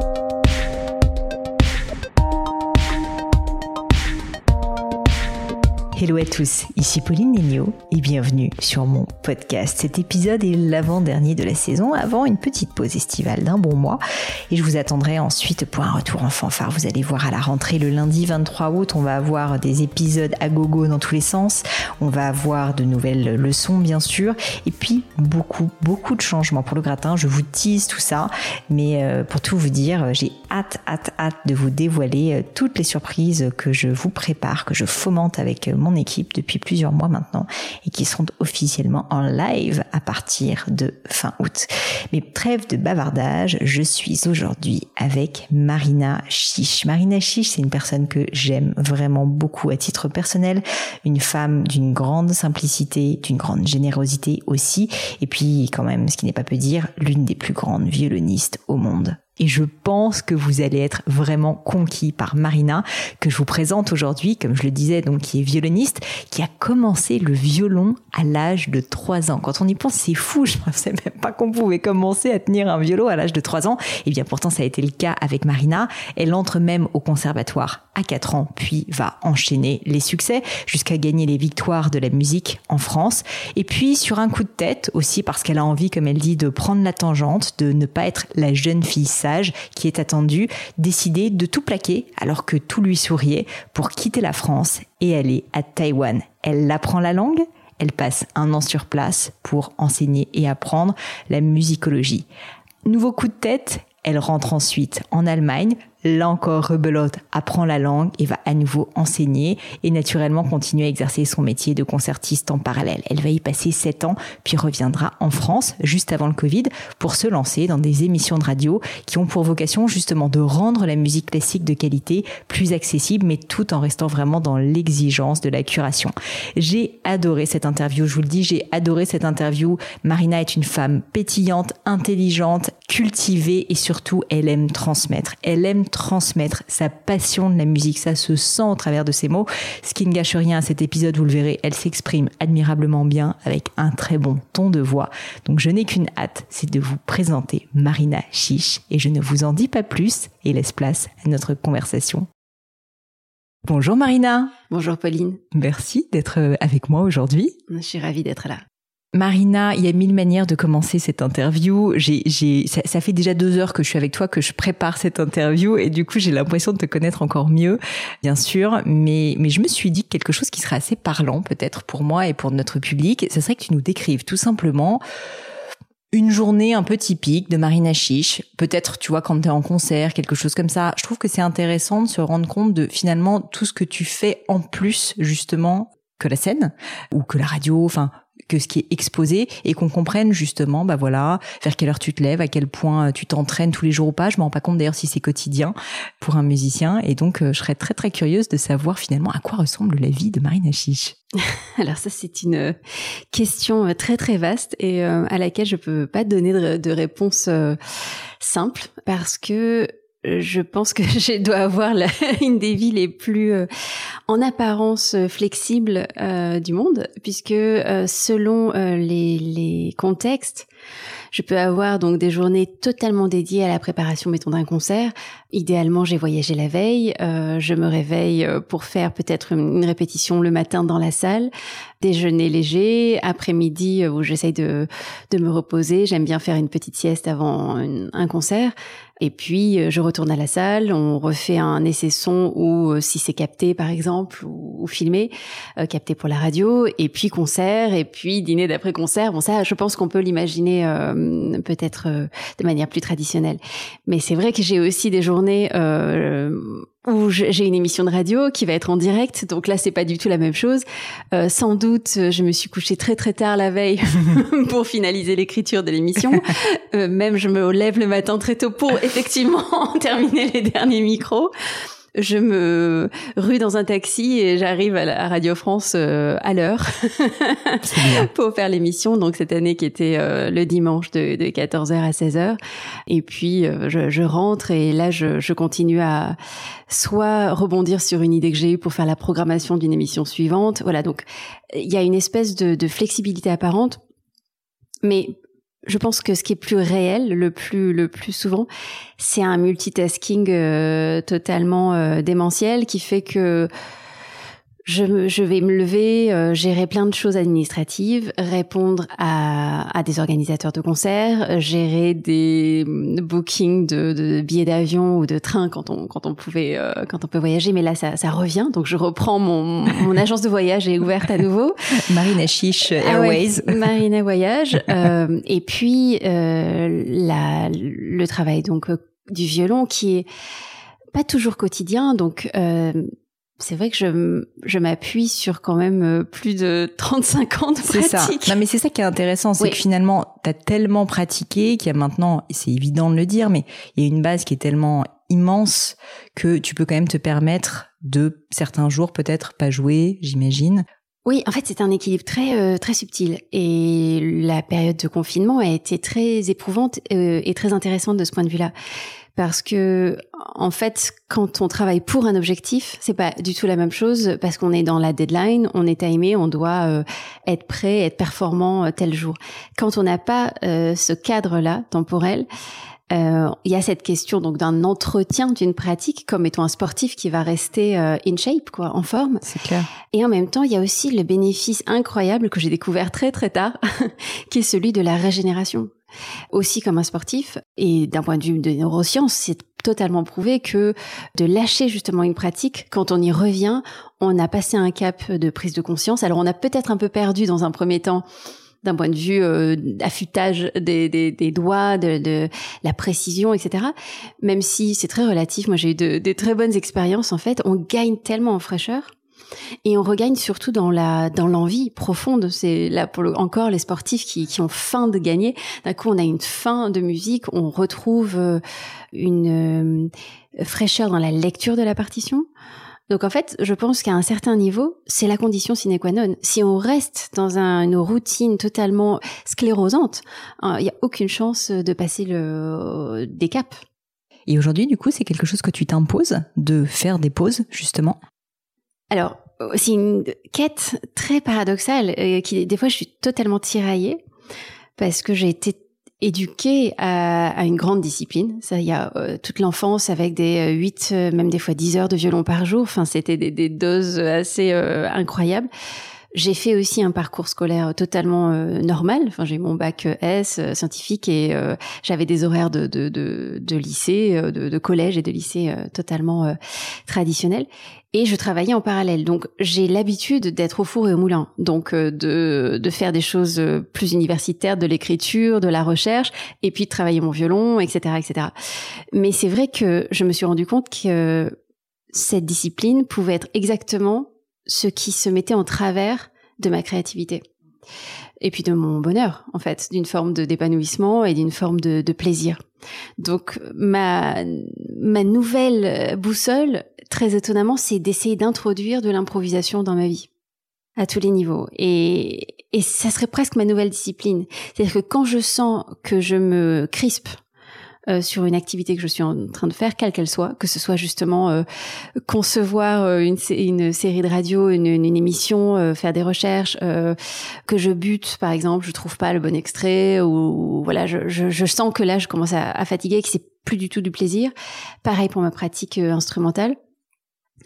Bye. Hello à tous, ici Pauline Negno et bienvenue sur mon podcast. Cet épisode est l'avant-dernier de la saison avant une petite pause estivale d'un bon mois et je vous attendrai ensuite pour un retour en fanfare. Vous allez voir à la rentrée le lundi 23 août, on va avoir des épisodes à gogo dans tous les sens, on va avoir de nouvelles leçons bien sûr et puis beaucoup beaucoup de changements pour le gratin. Je vous tease tout ça mais euh, pour tout vous dire, j'ai hâte hâte hâte de vous dévoiler euh, toutes les surprises que je vous prépare, que je fomente avec mon équipe depuis plusieurs mois maintenant et qui seront officiellement en live à partir de fin août. Mais trêve de bavardage, je suis aujourd'hui avec Marina Chiche. Marina Chiche, c'est une personne que j'aime vraiment beaucoup à titre personnel, une femme d'une grande simplicité, d'une grande générosité aussi, et puis quand même, ce qui n'est pas peu dire, l'une des plus grandes violonistes au monde et je pense que vous allez être vraiment conquis par Marina que je vous présente aujourd'hui, comme je le disais, donc qui est violoniste, qui a commencé le violon à l'âge de 3 ans. Quand on y pense, c'est fou, je ne pensais même pas qu'on pouvait commencer à tenir un violon à l'âge de 3 ans. Et eh bien pourtant ça a été le cas avec Marina. Elle entre même au conservatoire à 4 ans, puis va enchaîner les succès jusqu'à gagner les victoires de la musique en France. Et puis sur un coup de tête aussi parce qu'elle a envie, comme elle dit, de prendre la tangente, de ne pas être la jeune fille qui est attendu, décider de tout plaquer alors que tout lui souriait pour quitter la France et aller à Taïwan. Elle apprend la langue, elle passe un an sur place pour enseigner et apprendre la musicologie. Nouveau coup de tête, elle rentre ensuite en Allemagne Là encore, rebelote apprend la langue et va à nouveau enseigner et naturellement continuer à exercer son métier de concertiste en parallèle. Elle va y passer sept ans, puis reviendra en France juste avant le Covid pour se lancer dans des émissions de radio qui ont pour vocation justement de rendre la musique classique de qualité plus accessible, mais tout en restant vraiment dans l'exigence de la curation. J'ai adoré cette interview, je vous le dis, j'ai adoré cette interview. Marina est une femme pétillante, intelligente, cultivée et surtout elle aime transmettre. Elle aime transmettre sa passion de la musique. Ça se sent au travers de ses mots. Ce qui ne gâche rien à cet épisode, vous le verrez, elle s'exprime admirablement bien avec un très bon ton de voix. Donc je n'ai qu'une hâte, c'est de vous présenter Marina Chiche et je ne vous en dis pas plus et laisse place à notre conversation. Bonjour Marina. Bonjour Pauline. Merci d'être avec moi aujourd'hui. Je suis ravie d'être là. Marina, il y a mille manières de commencer cette interview. J'ai, ça, fait déjà deux heures que je suis avec toi, que je prépare cette interview, et du coup j'ai l'impression de te connaître encore mieux, bien sûr. Mais, je me suis dit que quelque chose qui serait assez parlant, peut-être pour moi et pour notre public, ce serait que tu nous décrives tout simplement une journée un peu typique de Marina Chiche. Peut-être, tu vois, quand tu es en concert, quelque chose comme ça. Je trouve que c'est intéressant de se rendre compte de finalement tout ce que tu fais en plus, justement, que la scène ou que la radio, enfin que ce qui est exposé et qu'on comprenne justement, bah voilà, vers quelle heure tu te lèves, à quel point euh, tu t'entraînes tous les jours ou pas. Je me rends pas compte d'ailleurs si c'est quotidien pour un musicien et donc euh, je serais très très curieuse de savoir finalement à quoi ressemble la vie de Marina Chiche. Alors ça c'est une euh, question très très vaste et à laquelle je peux pas donner de réponse simple parce que je pense que je dois avoir une des vies les plus euh, en apparence euh, flexibles euh, du monde, puisque selon les, les, contextes, je peux avoir donc des journées totalement dédiées à la préparation, mettons, d'un concert. Idéalement, j'ai voyagé la veille, je me réveille pour faire peut-être une, répétition le matin dans la salle, déjeuner léger, après-midi où j'essaye de, de me reposer. J'aime bien faire une petite sieste avant un concert. Et puis, euh, je retourne à la salle, on refait un essai son ou euh, si c'est capté, par exemple, ou, filmé, euh, capté pour la radio, et puis concert, et puis dîner d'après-concert. Bon, ça, je pense qu'on peut l'imaginer peut-être de manière plus traditionnelle. Mais c'est vrai que j'ai aussi des journées où j'ai une émission de radio qui va être en direct. Donc là, c'est pas du tout la même chose. Euh, sans doute, je me suis couchée très très tard la veille pour finaliser l'écriture de l'émission. Euh, même je me lève le matin très tôt pour effectivement terminer les derniers micros je me rue dans un taxi et j'arrive à, la Radio France euh, à l'heure pour faire l'émission. Donc cette année qui était euh, le dimanche de, 14h à 16h. Et puis euh, je, rentre et là je, continue à soit rebondir sur une idée que j'ai eue pour faire la programmation d'une émission suivante. Voilà, donc il y a une espèce de, de flexibilité apparente. Mais je pense que ce qui est plus réel, le plus le plus souvent, c'est un multitasking euh, totalement euh, démentiel qui fait que je, je, vais me lever, euh, gérer plein de choses administratives, répondre à, à des organisateurs de concerts, gérer des mm, bookings de, de billets d'avion ou de train quand on quand on pouvait euh, quand on peut voyager. Mais là, ça, ça revient, donc je reprends mon, mon agence de voyage est ouverte à nouveau. Marina Chiche Airways. Ah ouais, Marina Voyage. euh, et puis euh, la, le travail donc du violon qui est pas toujours quotidien, donc c'est vrai que je, je m'appuie sur quand même euh, plus de 35 ans de pratique. C'est ça. Non, mais c'est ça qui est intéressant, c'est que finalement, tu as tellement pratiqué qu'il y a maintenant, c'est évident de le dire, mais il y a une base qui est tellement immense que tu peux quand même te permettre de certains jours peut-être pas jouer, j'imagine. Oui, en fait, c'est un équilibre très euh, très subtil et la période de confinement a été très éprouvante euh, et très intéressante de ce point de vue-là parce que en fait quand on travaille pour un objectif c'est pas du tout la même chose parce qu'on est dans la deadline on est timé on doit euh, être prêt être performant euh, tel jour. Quand on n'a pas euh, ce cadre là temporel il y a cette question donc d'un entretien d'une pratique comme étant un sportif qui va rester in shape quoi en forme c'est clair et en même temps il y a aussi le bénéfice incroyable que j'ai découvert très très tard qui est celui de la régénération aussi comme un sportif. Et d'un point de vue de neurosciences, c'est totalement prouvé que de lâcher justement une pratique, quand on y revient, on a passé un cap de prise de conscience. Alors on a peut-être un peu perdu dans un premier temps d'un point de vue euh, affûtage des, des, des doigts, de, de, la précision, etc. Même si c'est très relatif, moi j'ai eu de, des très bonnes expériences en fait. On gagne tellement en fraîcheur et on regagne surtout dans la dans l'envie profonde. C'est là pour encore les sportifs qui, qui ont faim de gagner. D'un coup, on a une faim de musique. On retrouve euh, une euh, fraîcheur dans la lecture de la partition. Donc en fait, je pense qu'à un certain niveau, c'est la condition sine qua non. Si on reste dans un, une routine totalement sclérosante, hein, il n'y a aucune chance de passer le, des caps. Et aujourd'hui, du coup, c'est quelque chose que tu t'imposes de faire des pauses, justement? Alors, c'est une quête très paradoxale euh, qui des fois je suis totalement tiraillée parce que j'ai été éduquée à, à, une grande discipline. Ça, y a euh, toute l'enfance avec des 8, euh, même des fois 10 heures de violon par jour. Enfin, c'était des, doses assez incroyables. J'ai fait aussi un parcours scolaire totalement normal. Enfin, j'ai mon bac S scientifique et j'avais des horaires de, de, de, de lycée, de, de, collège et de lycée totalement traditionnels et je travaillais en parallèle. Donc j'ai l'habitude d'être au four et au moulin, donc euh, de, de faire des choses euh, plus universitaires, de l'écriture, de la recherche, et puis de travailler mon violon, etc., etc. Mais c'est vrai que je me suis rendu compte que cette discipline pouvait être exactement ce qui se mettait en travers de ma créativité et puis de mon bonheur en fait, d'une forme de d'épanouissement et d'une forme de, de, plaisir. Donc ma ma nouvelle boussole, très étonnamment, c'est d'essayer d'introduire de l'improvisation dans ma vie à tous les niveaux et et ça serait presque ma nouvelle discipline. C'est-à-dire que quand je sens que je me crispe euh, sur une activité que je suis en train de faire, quelle qu'elle soit, que ce soit justement euh, concevoir euh, une, série de radio, une, émission, faire des recherches, que je bute par exemple, je trouve pas le bon extrait ou, voilà, je, je, je, sens que là je commence à, à fatiguer, que c'est plus du tout du plaisir. Pareil pour ma pratique instrumentale.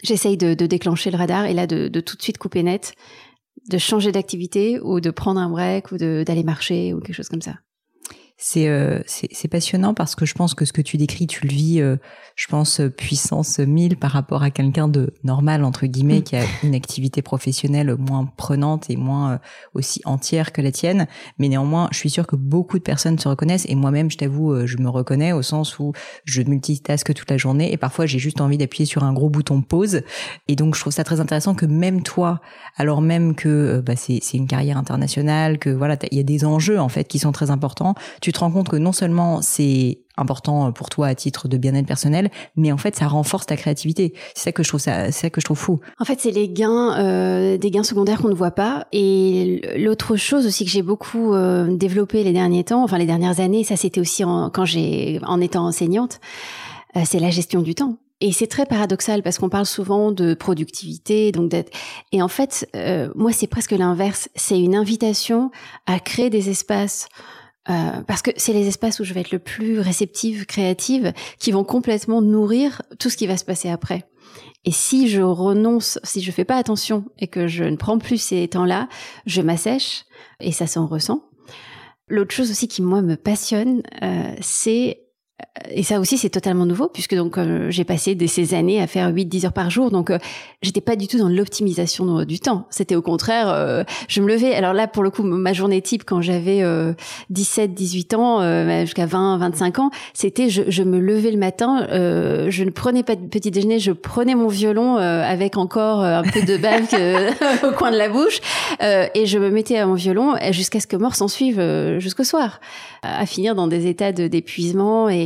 J'essaye de, de, déclencher le radar et là de, de tout de suite couper net, de changer d'activité ou de prendre un break ou d'aller marcher ou quelque chose comme ça. Euh, c'est passionnant parce que je pense que ce que tu décris, tu le vis, euh, je pense, euh, puissance 1000 par rapport à quelqu'un de normal, entre guillemets, mm. qui a une activité professionnelle moins prenante et moins aussi entière que la tienne. Mais néanmoins, je suis sûre que beaucoup de personnes se reconnaissent et moi-même, je t'avoue, je me reconnais au sens où je multitaske toute la journée et parfois j'ai juste envie d'appuyer sur un gros bouton pause. Et donc, je trouve ça très intéressant que même toi, alors même que bah, c'est une carrière internationale, que voilà, il y a des enjeux en fait qui sont très importants, tu te rends compte que non seulement c'est important pour toi à titre de bien-être personnel, mais en fait ça renforce ta créativité. C'est ça que je trouve ça, c'est ça que je trouve fou. En fait, c'est les gains, euh, des gains secondaires qu'on ne voit pas. Et l'autre chose aussi que j'ai beaucoup euh, développé les derniers temps, enfin les dernières années, ça c'était aussi en, quand j'ai en étant enseignante, euh, c'est la gestion du temps. Et c'est très paradoxal parce qu'on parle souvent de productivité, donc d'être. Et en fait, euh, moi, c'est presque l'inverse. C'est une invitation à créer des espaces Euh, parce que c'est les espaces où je vais être le plus réceptive, créative, qui vont complètement nourrir tout ce qui va se passer après. Et si je renonce, si je fais pas attention et que je ne prends plus ces temps-là, je m'assèche et ça s'en ressent. L'autre chose aussi qui moi me passionne, euh, c'est et ça aussi c'est totalement nouveau puisque donc euh, j'ai passé des, ces années à faire 8 10 heures par jour. Donc euh, j'étais pas du tout dans l'optimisation du temps. C'était au contraire euh, je me levais. Alors là pour le coup ma journée type quand j'avais 17 18 ans jusqu'à 20 25 ans c'était je, je, me levais le matin je ne prenais pas de petit déjeuner je prenais mon violon avec encore un peu de bac au coin de la bouche et je me mettais à mon violon jusqu'à ce que mort s'en suive jusqu'au soir à finir dans des états d'épuisement et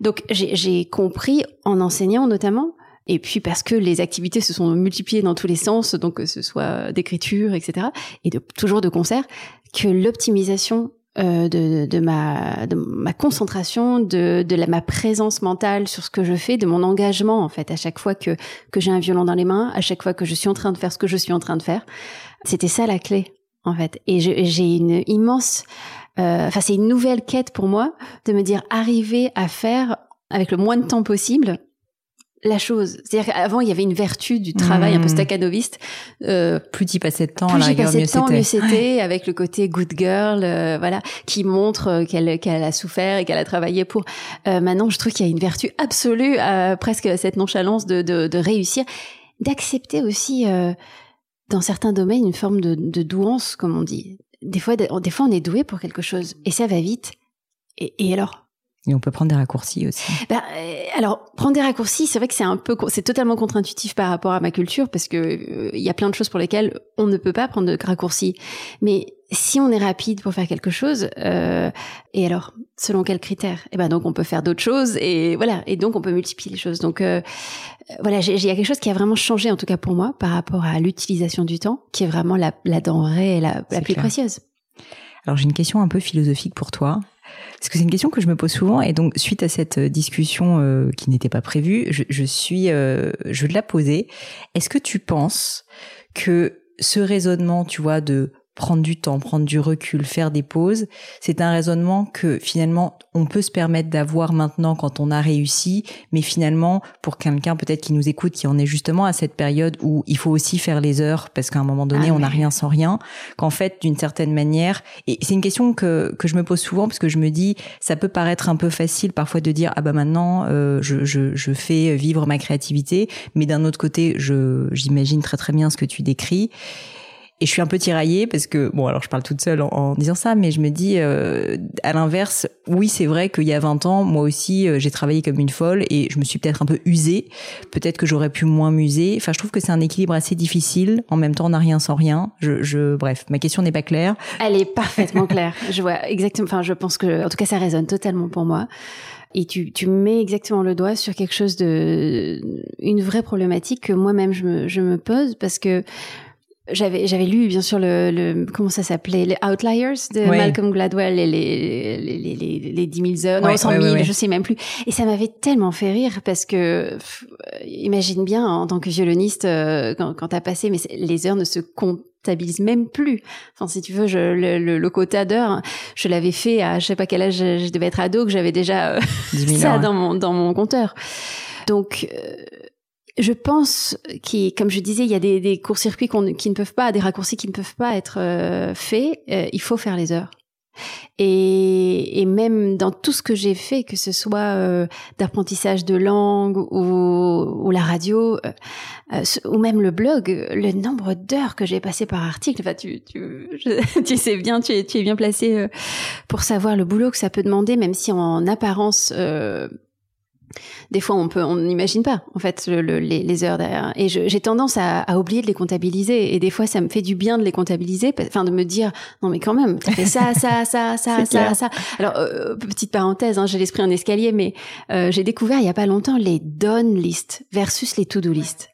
donc j'ai compris en enseignant notamment. Et puis parce que les activités se sont multipliées dans tous les sens, donc que ce soit d'écriture, etc., et toujours de concert, que l'optimisation euh, de, ma, concentration, de, ma présence mentale sur ce que je fais, de mon engagement en fait, à chaque fois que, j'ai un violon dans les mains, à chaque fois que je suis en train de faire ce que je suis en train de faire, c'était ça la clé en fait. Et j'ai une immense enfin c'est une nouvelle quête pour moi de me dire arriver à faire avec le moins de temps possible la chose. C'est-à-dire qu'avant, il y avait une vertu du travail un peu mmh. staccanoviste. Euh, plus tu passais de temps, plus j'y passais de temps, mieux c'était. Avec le côté good girl, euh, voilà, qui montre euh, qu'elle qu'elle a souffert et qu'elle a travaillé pour. Euh, maintenant, je trouve qu'il y a une vertu absolue, à presque cette nonchalance de, de, de réussir, d'accepter aussi, dans certains domaines, une forme de, de douance, comme on dit des fois, des fois, on est doué pour quelque chose et ça va vite. Et, et alors? Et on peut prendre des raccourcis aussi. Euh, alors, prendre des raccourcis, c'est vrai que c'est un peu, c'est totalement contre-intuitif par rapport à ma culture parce que euh, il y a plein de choses pour lesquelles on ne peut pas prendre de raccourcis. Mais si on est rapide pour faire quelque chose, euh, et alors, selon quels critères? Eh ben donc on peut faire d'autres choses et voilà, et donc on peut multiplier les choses. Donc euh, voilà, il y a quelque chose qui a vraiment changé en tout cas pour moi par rapport à l'utilisation du temps, qui est vraiment la, la denrée la, la plus précieuse. Alors j'ai une question un peu philosophique pour toi. Parce que c'est une question que je me pose souvent et donc suite à cette discussion euh, qui n'était pas prévue, je, je suis, euh, je te la poser. Est-ce que tu penses que ce raisonnement, tu vois, de prendre du temps, prendre du recul, faire des pauses, c'est un raisonnement que finalement on peut se permettre d'avoir maintenant quand on a réussi, mais finalement pour quelqu'un peut-être qui nous écoute, qui en est justement à cette période où il faut aussi faire les heures parce qu'à un moment donné ah on n'a rien sans rien, qu'en fait d'une certaine manière, et c'est une question que, que je me pose souvent parce que je me dis ça peut paraître un peu facile parfois de dire ah bah maintenant euh, je, je, je fais vivre ma créativité, mais d'un autre côté je j'imagine très très bien ce que tu décris et je suis un peu tiraillée parce que, bon, alors je parle toute seule en, disant ça, mais je me dis, euh, à l'inverse, oui, c'est vrai qu'il y a 20 ans, moi aussi, euh, j'ai travaillé comme une folle et je me suis peut-être un peu usée. Peut-être que j'aurais pu moins m'user. Enfin, je trouve que c'est un équilibre assez difficile. En même temps, on n'a rien sans rien. Je, je, bref, ma question n'est pas claire. Elle est parfaitement claire. Je vois exactement, enfin, je pense que, en tout cas, ça résonne totalement pour moi et tu, tu mets exactement le doigt sur quelque chose de une vraie problématique que moi-même je me, je me pose parce que j'avais j'avais lu bien sûr le, le comment ça s'appelait? Les Outliers de Malcolm Gladwell et les les les les, les 10 000 heures non 100 000 je sais même plus. Et ça m'avait tellement fait rire parce que imagine bien en tant que violoniste euh, quand quand t'as passé mais les heures ne se comptabilisent même plus. Enfin si tu veux je, le, le, quota d'heures je l'avais fait à je sais pas quel âge je devais être ado que j'avais déjà euh, ça dans mon dans mon compteur. Donc euh, je pense qu'il, comme je disais, il y a des, des courts-circuits qui ne peuvent pas, des raccourcis qui ne peuvent pas être euh, faits. Euh, il faut faire les heures. Et, et, même dans tout ce que j'ai fait, que ce soit euh, d'apprentissage de langue ou, ou la radio, ou même le blog, le nombre d'heures que j'ai passé par article, enfin, tu, tu, tu sais bien, tu es, tu es bien placé pour savoir le boulot que ça peut demander, même si en apparence des fois on peut on n'imagine pas en fait les, heures derrière. Et j'ai tendance à, oublier de les comptabiliser. Et des fois ça me fait du bien de les comptabiliser enfin de me dire non mais quand même t'as fait ça ça ça ça ça ça. Alors euh, petite parenthèse hein, j'ai l'esprit en escalier mais euh, j'ai découvert il y a pas longtemps les done list versus les to do list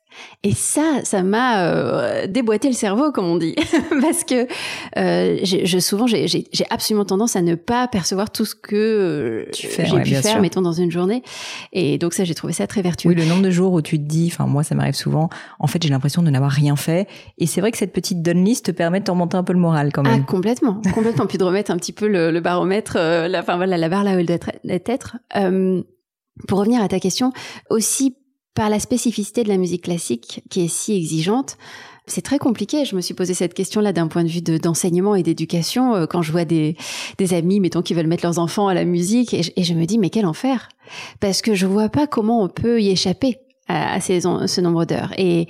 Et ça, ça m'a euh, déboîté le cerveau, comme on dit, parce que euh, je, souvent, j'ai absolument tendance à ne pas percevoir tout ce que euh, j'ai pu faire, mettons, dans une journée. Et donc ça, j'ai trouvé ça très vertueux. Oui, le nombre de jours où tu te dis, enfin moi, ça m'arrive souvent. En fait, j'ai l'impression de n'avoir rien fait. Et c'est vrai que cette petite donne list te permet de remonter un peu le moral, quand même. Ah, complètement, complètement. Puis de remettre un petit peu le, baromètre, la, enfin voilà, la barre là où elle doit être. pour revenir à ta question, aussi par la spécificité de la musique classique qui est si exigeante, c'est très compliqué. Je me suis posé cette question-là d'un point de vue d'enseignement et d'éducation euh, quand je vois des, amis, mettons, qui veulent mettre leurs enfants à la musique et je, me dis, mais quel enfer Parce que je vois pas comment on peut y échapper à, ce nombre d'heures. Et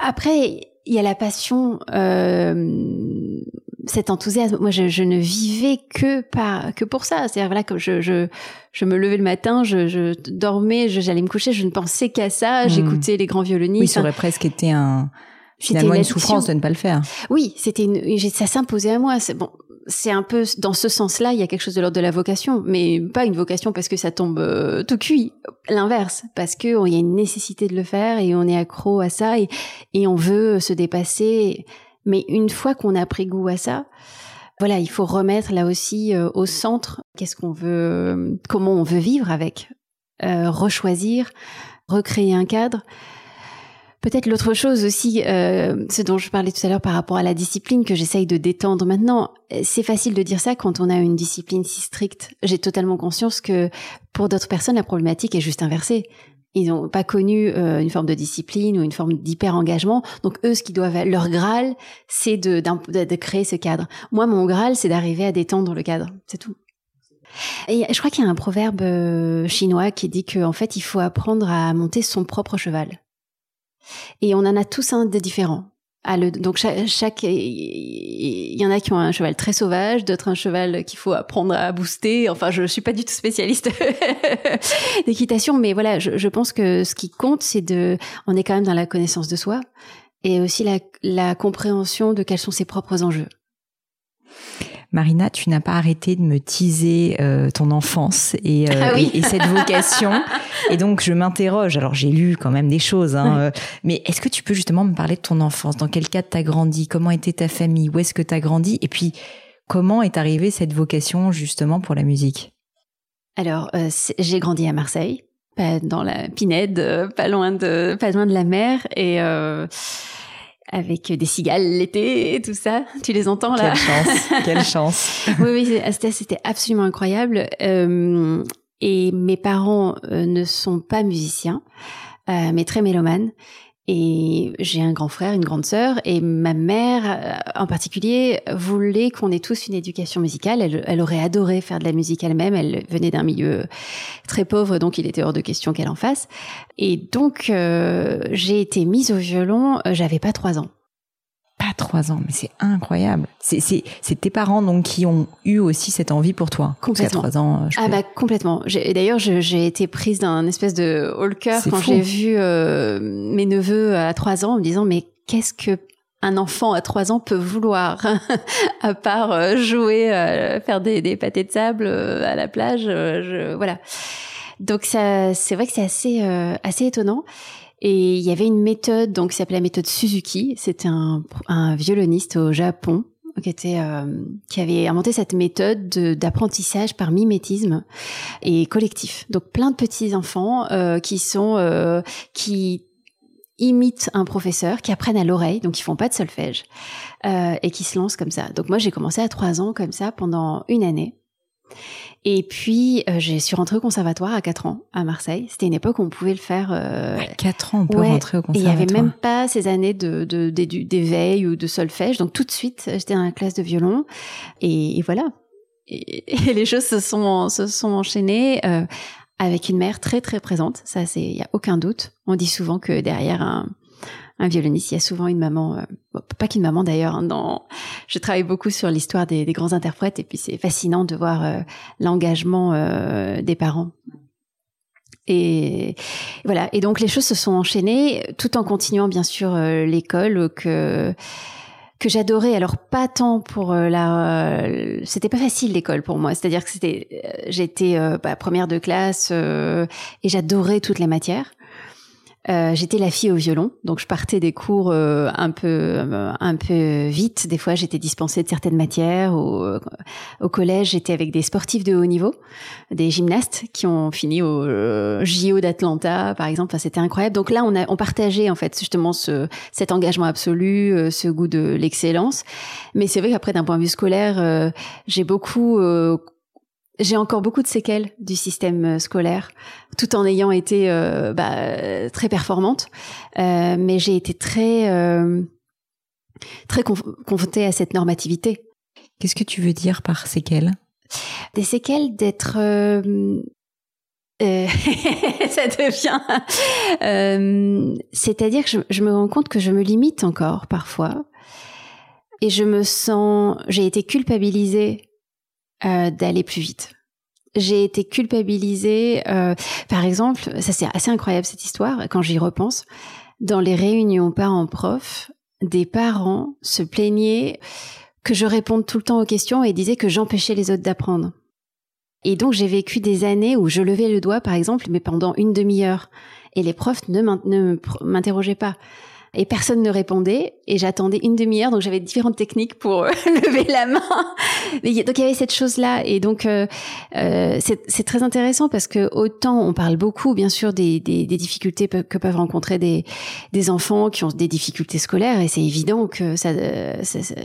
après, il y a la passion, euh, cet enthousiasme. Moi, je, je, ne vivais que par que pour ça. C'est-à-dire voilà, que je, je je me levais le matin, je, je dormais, j'allais me coucher, je ne pensais qu'à ça. Hmm. J'écoutais les grands violonistes. Oui, ça aurait presque été un finalement une, souffrance de ne pas le faire. Oui, c'était une, ça s'imposait à moi. C'est bon. C'est un peu dans ce sens-là, il y a quelque chose de l'ordre de la vocation, mais pas une vocation parce que ça tombe euh, tout cuit. L'inverse, parce que il y a une nécessité de le faire et on est accro à ça et, et on veut se dépasser. Mais une fois qu'on a pris goût à ça, voilà, il faut remettre là aussi euh, au centre qu'est-ce qu'on veut, comment on veut vivre avec, euh, rechoisir, recréer un cadre. Peut-être l'autre chose aussi, euh, ce dont je parlais tout à l'heure par rapport à la discipline que j'essaye de détendre maintenant, c'est facile de dire ça quand on a une discipline si stricte. J'ai totalement conscience que pour d'autres personnes, la problématique est juste inversée. Ils n'ont pas connu euh, une forme de discipline ou une forme d'hyper-engagement. Donc eux, ce qui doivent, leur graal, c'est de, de, créer ce cadre. Moi, mon graal, c'est d'arriver à détendre le cadre. C'est tout. Et je crois qu'il y a un proverbe euh, chinois qui dit qu'en fait, il faut apprendre à monter son propre cheval. Et on en a tous un de différents. Donc chaque, il y en a qui ont un cheval très sauvage, d'autres un cheval qu'il faut apprendre à booster. Enfin, je, suis pas du tout spécialiste d'équitation, mais voilà, je, pense que ce qui compte, c'est de, on est quand même dans la connaissance de soi et aussi la compréhension de quels sont ses propres enjeux. Marina, tu n'as pas arrêté de me teaser euh, ton enfance et, euh, ah et, cette vocation. et donc, je m'interroge. Alors, j'ai lu quand même des choses, hein, euh, mais est-ce que tu peux justement me parler de ton enfance? Dans quel cadre t'as grandi? Comment était ta famille? Où est-ce que t'as grandi? Et puis, comment est arrivée cette vocation justement pour la musique? Alors, j'ai grandi à Marseille, pas dans la Pinède, pas loin de, pas loin de la mer, et avec des cigales l'été et tout ça. Tu les entends là? Quelle chance, quelle chance. oui, oui, c'était absolument incroyable. Euh, et mes parents euh, ne sont pas musiciens, euh, mais très mélomanes. Et j'ai un grand frère, une grande sœur, et ma mère euh, en particulier voulait qu'on ait tous une éducation musicale. Elle, elle aurait adoré faire de la musique elle-même. Elle venait d'un milieu très pauvre, donc il était hors de question qu'elle en fasse. Et donc euh, j'ai été mise au violon. Euh, j'avais pas trois ans trois ans, mais c'est incroyable. C'est, c'est, c'est tes parents donc qui ont eu aussi cette envie pour toi. Complètement. trois ans. Je ah bah complètement. J'ai, d'ailleurs, j'ai été prise d'un espèce de haut cœur quand j'ai vu euh, mes neveux à trois ans en me disant mais qu'est-ce que un enfant à trois ans peut vouloir à part euh, jouer, euh, faire des, des pâtés de sable à la plage. Je, voilà. Donc ça, c'est vrai que c'est assez assez étonnant. Et il y avait une méthode donc qui s'appelait la méthode Suzuki. C'était un, un, violoniste au Japon qui était euh, qui avait inventé cette méthode d'apprentissage par mimétisme et collectif. Donc plein de petits enfants euh, qui sont euh, qui imitent un professeur, qui apprennent à l'oreille, donc ils font pas de solfège euh, et qui se lancent comme ça. Donc moi j'ai commencé à trois ans comme ça pendant une année. Et puis, euh, je suis rentrée au conservatoire à 4 ans à Marseille. C'était une époque où on pouvait le faire. Euh, à 4 ans, on peut rentrer au conservatoire. Et il n'y avait même pas ces années de, de, d'éveil ou de solfège. Donc tout de suite, j'étais dans la classe de violon. Et, voilà. Et, les choses se sont, se sont enchaînées. Euh, avec une mère très très présente, ça c'est il y a aucun doute. On dit souvent que derrière un, un violoniste. Il y a souvent une maman, euh, pas qu'une maman d'ailleurs. Hein, dans, je travaille beaucoup sur l'histoire des, grands interprètes et puis c'est fascinant de voir euh, l'engagement euh, des parents. Et voilà. Et donc les choses se sont enchaînées, tout en continuant bien sûr l'école que que j'adorais. Alors pas tant pour la, c'était pas facile l'école pour moi. C'est-à-dire que c'était, j'étais bah, première de classe et j'adorais toutes les matières. Euh, j'étais la fille au violon, donc je partais des cours euh, un peu euh, un peu vite. Des fois, j'étais dispensée de certaines matières. Au, au collège, j'étais avec des sportifs de haut niveau, des gymnastes qui ont fini au JO d'Atlanta, par exemple. Enfin, c'était incroyable. Donc là, on a on partageait en fait justement ce cet engagement absolu, ce goût de l'excellence. Mais c'est vrai qu'après, d'un point de vue scolaire, j'ai beaucoup j'ai encore beaucoup de séquelles du système euh, scolaire, tout en ayant été euh, bah, très performante, euh, mais j'ai été très euh, très confrontée à cette normativité. Qu'est-ce que tu veux dire par séquelles? Des séquelles d'être euh, ça devient. C'est-à-dire que je, je, me rends compte que je me limite encore parfois, et je me sens. J'ai été culpabilisée euh, d'aller plus vite. J'ai été culpabilisée, euh, par exemple, ça c'est assez incroyable cette histoire quand j'y repense. Dans les réunions parents-prof, des parents se plaignaient que je réponde tout le temps aux questions et disaient que j'empêchais les autres d'apprendre. Et donc j'ai vécu des années où je levais le doigt, par exemple, mais pendant une demi-heure, et les profs ne m'interrogeaient pas et personne ne répondait. Et j'attendais une demi-heure. Donc j'avais différentes techniques pour euh, lever la main. Donc il y avait cette chose là et donc euh, euh, c'est très intéressant parce que autant on parle beaucoup bien sûr des, difficultés que peuvent rencontrer des, enfants qui ont des difficultés scolaires. Et c'est évident que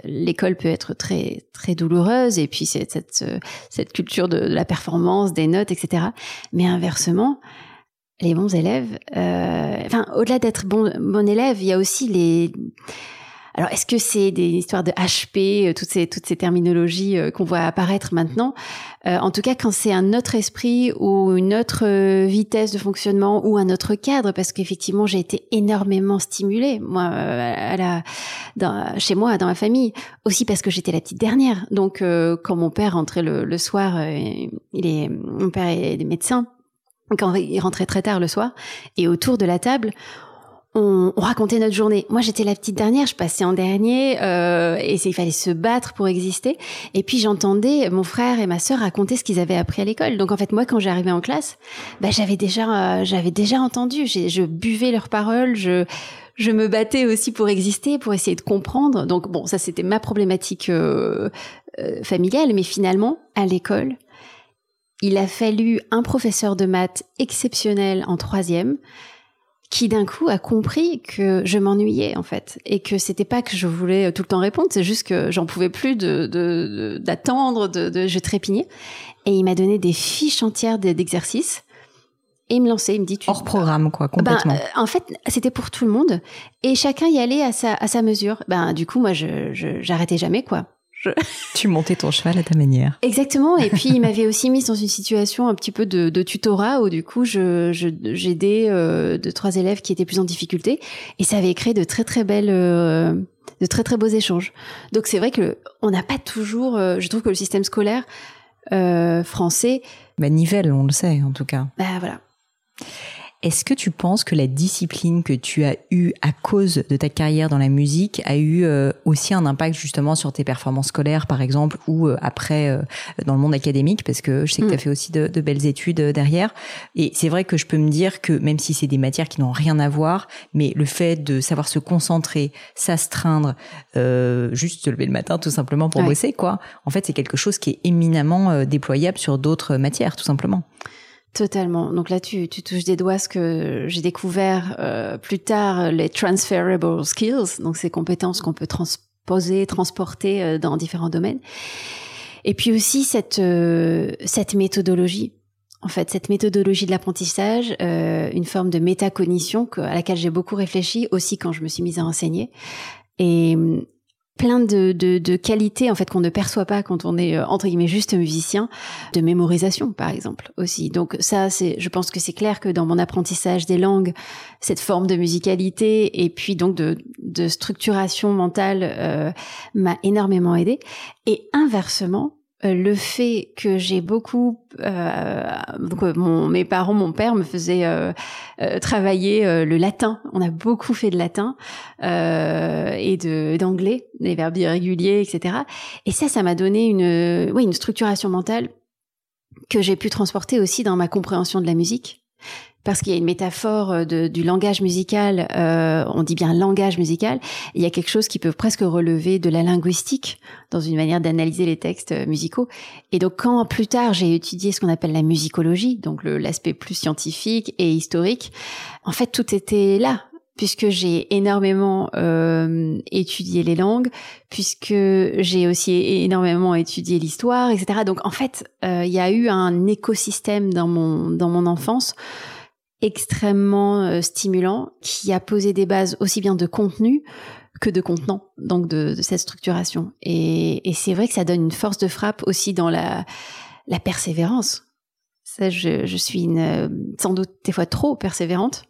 l'école peut être très très douloureuse. Et puis cette, cette culture de la performance des notes etc mais inversement les bons élèves, euh, enfin, au-delà d'être bon, bon élève, il y a aussi les. Alors, est-ce que c'est des histoires de HP, euh, toutes ces toutes ces terminologies euh, qu'on voit apparaître maintenant En tout cas, quand c'est un autre esprit ou une autre vitesse de fonctionnement ou un autre cadre, parce qu'effectivement, j'ai été énormément stimulée, moi, à la, dans, chez moi, dans ma famille, aussi parce que j'étais la petite dernière. Donc, quand mon père rentrait le, le soir, il est mon père est médecin quand il rentrait très tard le soir, et autour de la table, on, racontait notre journée. Moi, j'étais la petite dernière, je passais en dernier, euh, et il fallait se battre pour exister. Et puis j'entendais mon frère et ma sœur raconter ce qu'ils avaient appris à l'école. Donc en fait, moi, quand j'arrivais en classe, bah, j'avais déjà, euh, j'avais déjà entendu. Je buvais leurs paroles, je je me battais aussi pour exister, pour essayer de comprendre. Donc bon, ça c'était ma problématique euh, euh familiale, mais finalement, à l'école, il a fallu un professeur de maths exceptionnel en troisième qui d'un coup a compris que je m'ennuyais en fait et que c'était pas que je voulais tout le temps répondre, c'est juste que j'en pouvais plus de d'attendre, de, de, je trépignais et il m'a donné des fiches entières d'exercices et il me lançait, il me dit tu hors programme quoi ben, complètement. Ben, en fait, c'était pour tout le monde et chacun y allait à sa à sa mesure. Ben du coup moi je j'arrêtais jamais quoi. Tu montais ton cheval à ta manière. Exactement. Et puis il m'avait aussi mise dans une situation un petit peu de, de tutorat où du coup je j'aidais euh, deux trois élèves qui étaient plus en difficulté et ça avait créé de très très belles euh, de très très beaux échanges. Donc c'est vrai que on n'a pas toujours. Euh, je trouve que le système scolaire français. Bah, nivelle, on le sait en tout cas. Bah voilà. Est-ce que tu penses que la discipline que tu as eue à cause de ta carrière dans la musique a eu euh, aussi un impact justement sur tes performances scolaires, par exemple, ou euh, après euh, dans le monde académique, parce que je sais que tu as mm. fait aussi de, de, belles études derrière. Et c'est vrai que je peux me dire que même si c'est des matières qui n'ont rien à voir, mais le fait de savoir se concentrer, s'astreindre, juste se lever le matin tout simplement pour bosser, quoi, en fait, c'est quelque chose qui est éminemment déployable sur d'autres matières, tout simplement. Totalement. Donc là, tu, tu touches des doigts ce que j'ai découvert euh, plus tard, les transferable skills, donc ces compétences qu'on peut transposer, transporter euh, dans différents domaines. Et puis aussi cette euh, cette méthodologie. En fait, cette méthodologie de l'apprentissage, une forme de métacognition à laquelle j'ai beaucoup réfléchi aussi quand je me suis mise à enseigner. Et plein de, de, de, qualités en fait qu'on ne perçoit pas quand on est euh, entre guillemets juste musicien, de mémorisation par exemple aussi. Donc ça, c'est, je pense que c'est clair que dans mon apprentissage des langues, cette forme de musicalité et puis donc de, de structuration mentale euh, m'a énormément aidé. Et inversement, le fait que j'ai beaucoup euh, donc euh, mon, mes parents mon père me faisait euh, travailler le latin. On a beaucoup fait de latin et de d'anglais des verbes irréguliers etc et ça ça m'a donné une oui une structuration mentale que j'ai pu transporter aussi dans ma compréhension de la musique parce qu'il y a une métaphore euh, du langage musical, euh, on dit bien langage musical, il y a quelque chose qui peut presque relever de la linguistique dans une manière d'analyser les textes euh, musicaux. Et donc quand plus tard j'ai étudié ce qu'on appelle la musicologie, donc l'aspect plus scientifique et historique, en fait tout était là puisque j'ai énormément euh, étudié les langues, puisque j'ai aussi énormément étudié l'histoire, etc. Donc en fait, euh, il y a eu un écosystème dans mon dans mon enfance extrêmement euh, stimulant qui a posé des bases aussi bien de contenu que de contenant, donc de, de cette structuration. Et, et c'est vrai que ça donne une force de frappe aussi dans la, la persévérance. Ça, je, je suis une, sans doute des fois trop persévérante.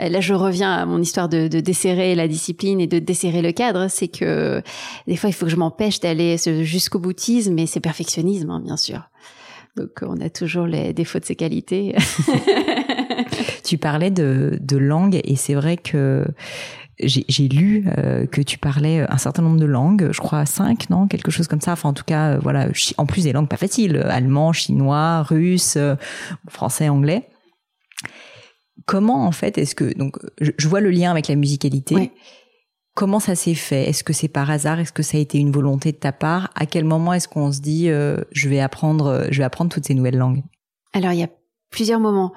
Euh, là, je reviens à mon histoire de, de desserrer la discipline et de desserrer le cadre. C'est que des fois, il faut que je m'empêche d'aller jusqu'au boutisme, et c'est perfectionnisme, hein, bien sûr. Donc, on a toujours les défauts de ses qualités. tu parlais de, de langue et c'est vrai que j'ai lu euh, que tu parlais un certain nombre de langues, je crois cinq, non, quelque chose comme ça. Enfin, en tout cas, euh, voilà. En plus des langues pas faciles, allemand, chinois, russe, euh, français, anglais. Comment en fait est-ce que donc je, vois le lien avec la musicalité. Comment ça s'est fait? Est-ce que c'est par hasard? Est-ce que ça a été une volonté de ta part? À quel moment est-ce qu'on se dit je vais apprendre je vais apprendre toutes ces nouvelles langues? Alors il y a plusieurs moments.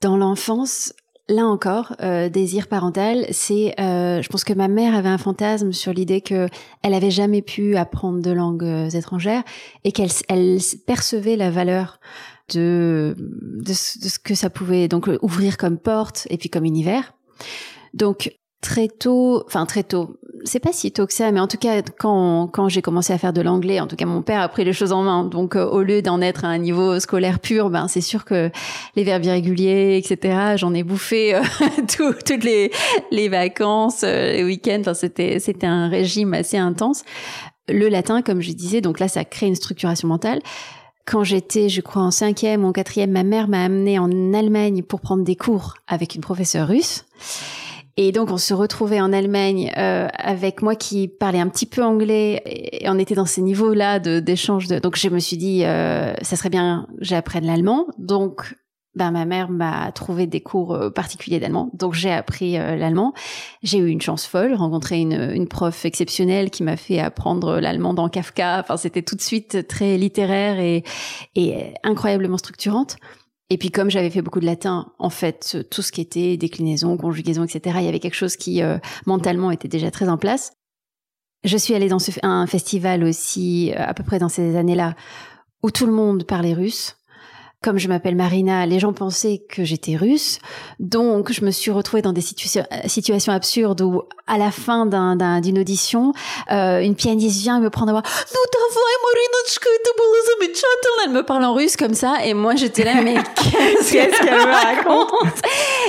Dans l'enfance, là encore, euh, désir parental, c'est, euh, je pense que ma mère avait un fantasme sur l'idée que elle avait jamais pu apprendre de langues euh, étrangères et qu'elle elle percevait la valeur de, de, ce que ça pouvait donc ouvrir comme porte et puis comme univers. Donc très tôt, enfin très tôt, c'est pas si tôt que ça, mais en tout cas quand j'ai commencé à faire de l'anglais, en tout cas mon père a pris les choses en main. Donc euh, au lieu d'en être à un niveau scolaire pur, ben c'est sûr que les verbes irréguliers, etc. J'en ai bouffé euh, toutes les les vacances, euh, les week-ends. Enfin c'était c'était un régime assez intense. Le latin, comme je disais, donc là ça crée une structuration mentale. Quand j'étais, je crois, en cinquième ou en quatrième, ma mère m'a amenée en Allemagne pour prendre des cours avec une professeure russe. Et donc on se retrouvait en Allemagne euh, avec moi qui parlais un petit peu anglais et on était dans ces niveaux-là d'échange. De, donc je me suis dit, euh, ça serait bien que j'apprenne l'allemand. Donc ben, ma mère m'a trouvé des cours euh, particuliers d'allemand. Donc j'ai appris euh, l'allemand. J'ai eu une chance folle, rencontré une, une prof exceptionnelle qui m'a fait apprendre l'allemand dans Kafka. Enfin c'était tout de suite très littéraire et, et incroyablement structurante. Et puis comme j'avais fait beaucoup de latin, en fait, tout ce qui était déclinaison, conjugaison, etc., il y avait quelque chose qui euh, mentalement était déjà très en place. Je suis allée dans ce, un festival aussi, euh, à peu près dans ces années-là, où tout le monde parlait russe comme je m'appelle Marina, les gens pensaient que j'étais russe. Donc, je me suis retrouvée dans des situations absurdes où, à la fin d'une audition, euh, une pianiste vient me prendre à Elle me parle en russe comme ça. Et moi, j'étais là, mais qu'est-ce qu'elle me raconte?